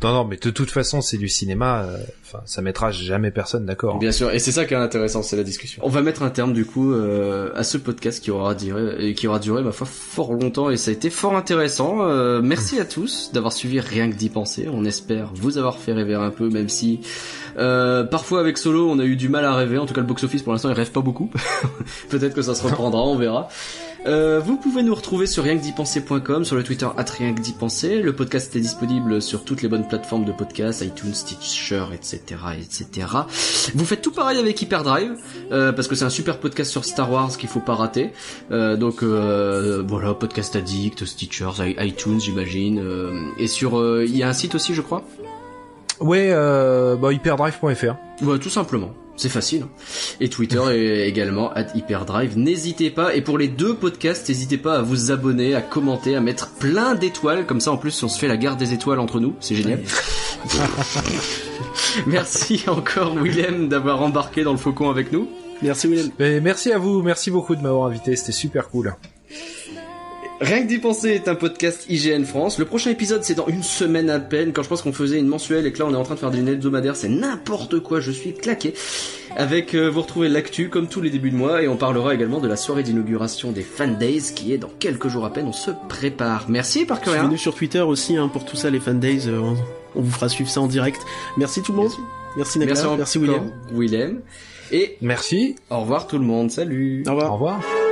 Non, non, mais de toute façon, c'est du cinéma. Euh, enfin, ça mettra jamais personne d'accord. Bien sûr, et c'est ça qui est intéressant, c'est la discussion. On va mettre un terme du coup euh, à ce podcast qui aura duré, et qui aura duré ma foi fort longtemps, et ça a été fort intéressant. Euh, merci à tous d'avoir suivi rien que d'y penser. On espère vous avoir fait rêver un peu, même si parfois avec Solo, on a eu du mal à rêver. En tout cas, le box office pour l'instant, il rêve pas beaucoup. Peut-être que ça se reprendra, on verra. Euh, vous pouvez nous retrouver sur rienquedipenser.com, sur le Twitter at rienquedipenser. Le podcast est disponible sur toutes les bonnes plateformes de podcast, iTunes, Stitcher, etc., etc. Vous faites tout pareil avec Hyperdrive, euh, parce que c'est un super podcast sur Star Wars qu'il faut pas rater. Euh, donc euh, voilà, podcast addict, Stitcher, iTunes, j'imagine. Euh, et sur, euh, il y a un site aussi, je crois? Ouais, bah, hyperdrive.fr. Ouais, tout simplement. C'est facile. Et Twitter est également at Hyperdrive. N'hésitez pas. Et pour les deux podcasts, n'hésitez pas à vous abonner, à commenter, à mettre plein d'étoiles. Comme ça, en plus, on se fait la garde des étoiles entre nous. C'est génial. merci encore, Willem, d'avoir embarqué dans le faucon avec nous. Merci, Willem. merci à vous. Merci beaucoup de m'avoir invité. C'était super cool. Rien que d'y penser est un podcast IGN France. Le prochain épisode c'est dans une semaine à peine. Quand je pense qu'on faisait une mensuelle et que là on est en train de faire des hebdomadaires, c'est n'importe quoi. Je suis claqué. Avec euh, vous retrouvez l'actu comme tous les débuts de mois et on parlera également de la soirée d'inauguration des Fan Days qui est dans quelques jours à peine. On se prépare. Merci par Suivez-nous sur Twitter aussi hein, pour tout ça les Fan Days. Euh, on vous fera suivre ça en direct. Merci tout le monde. Merci, merci, merci William. Willem. Et merci. Au revoir tout le monde. Salut. Au revoir. Au revoir.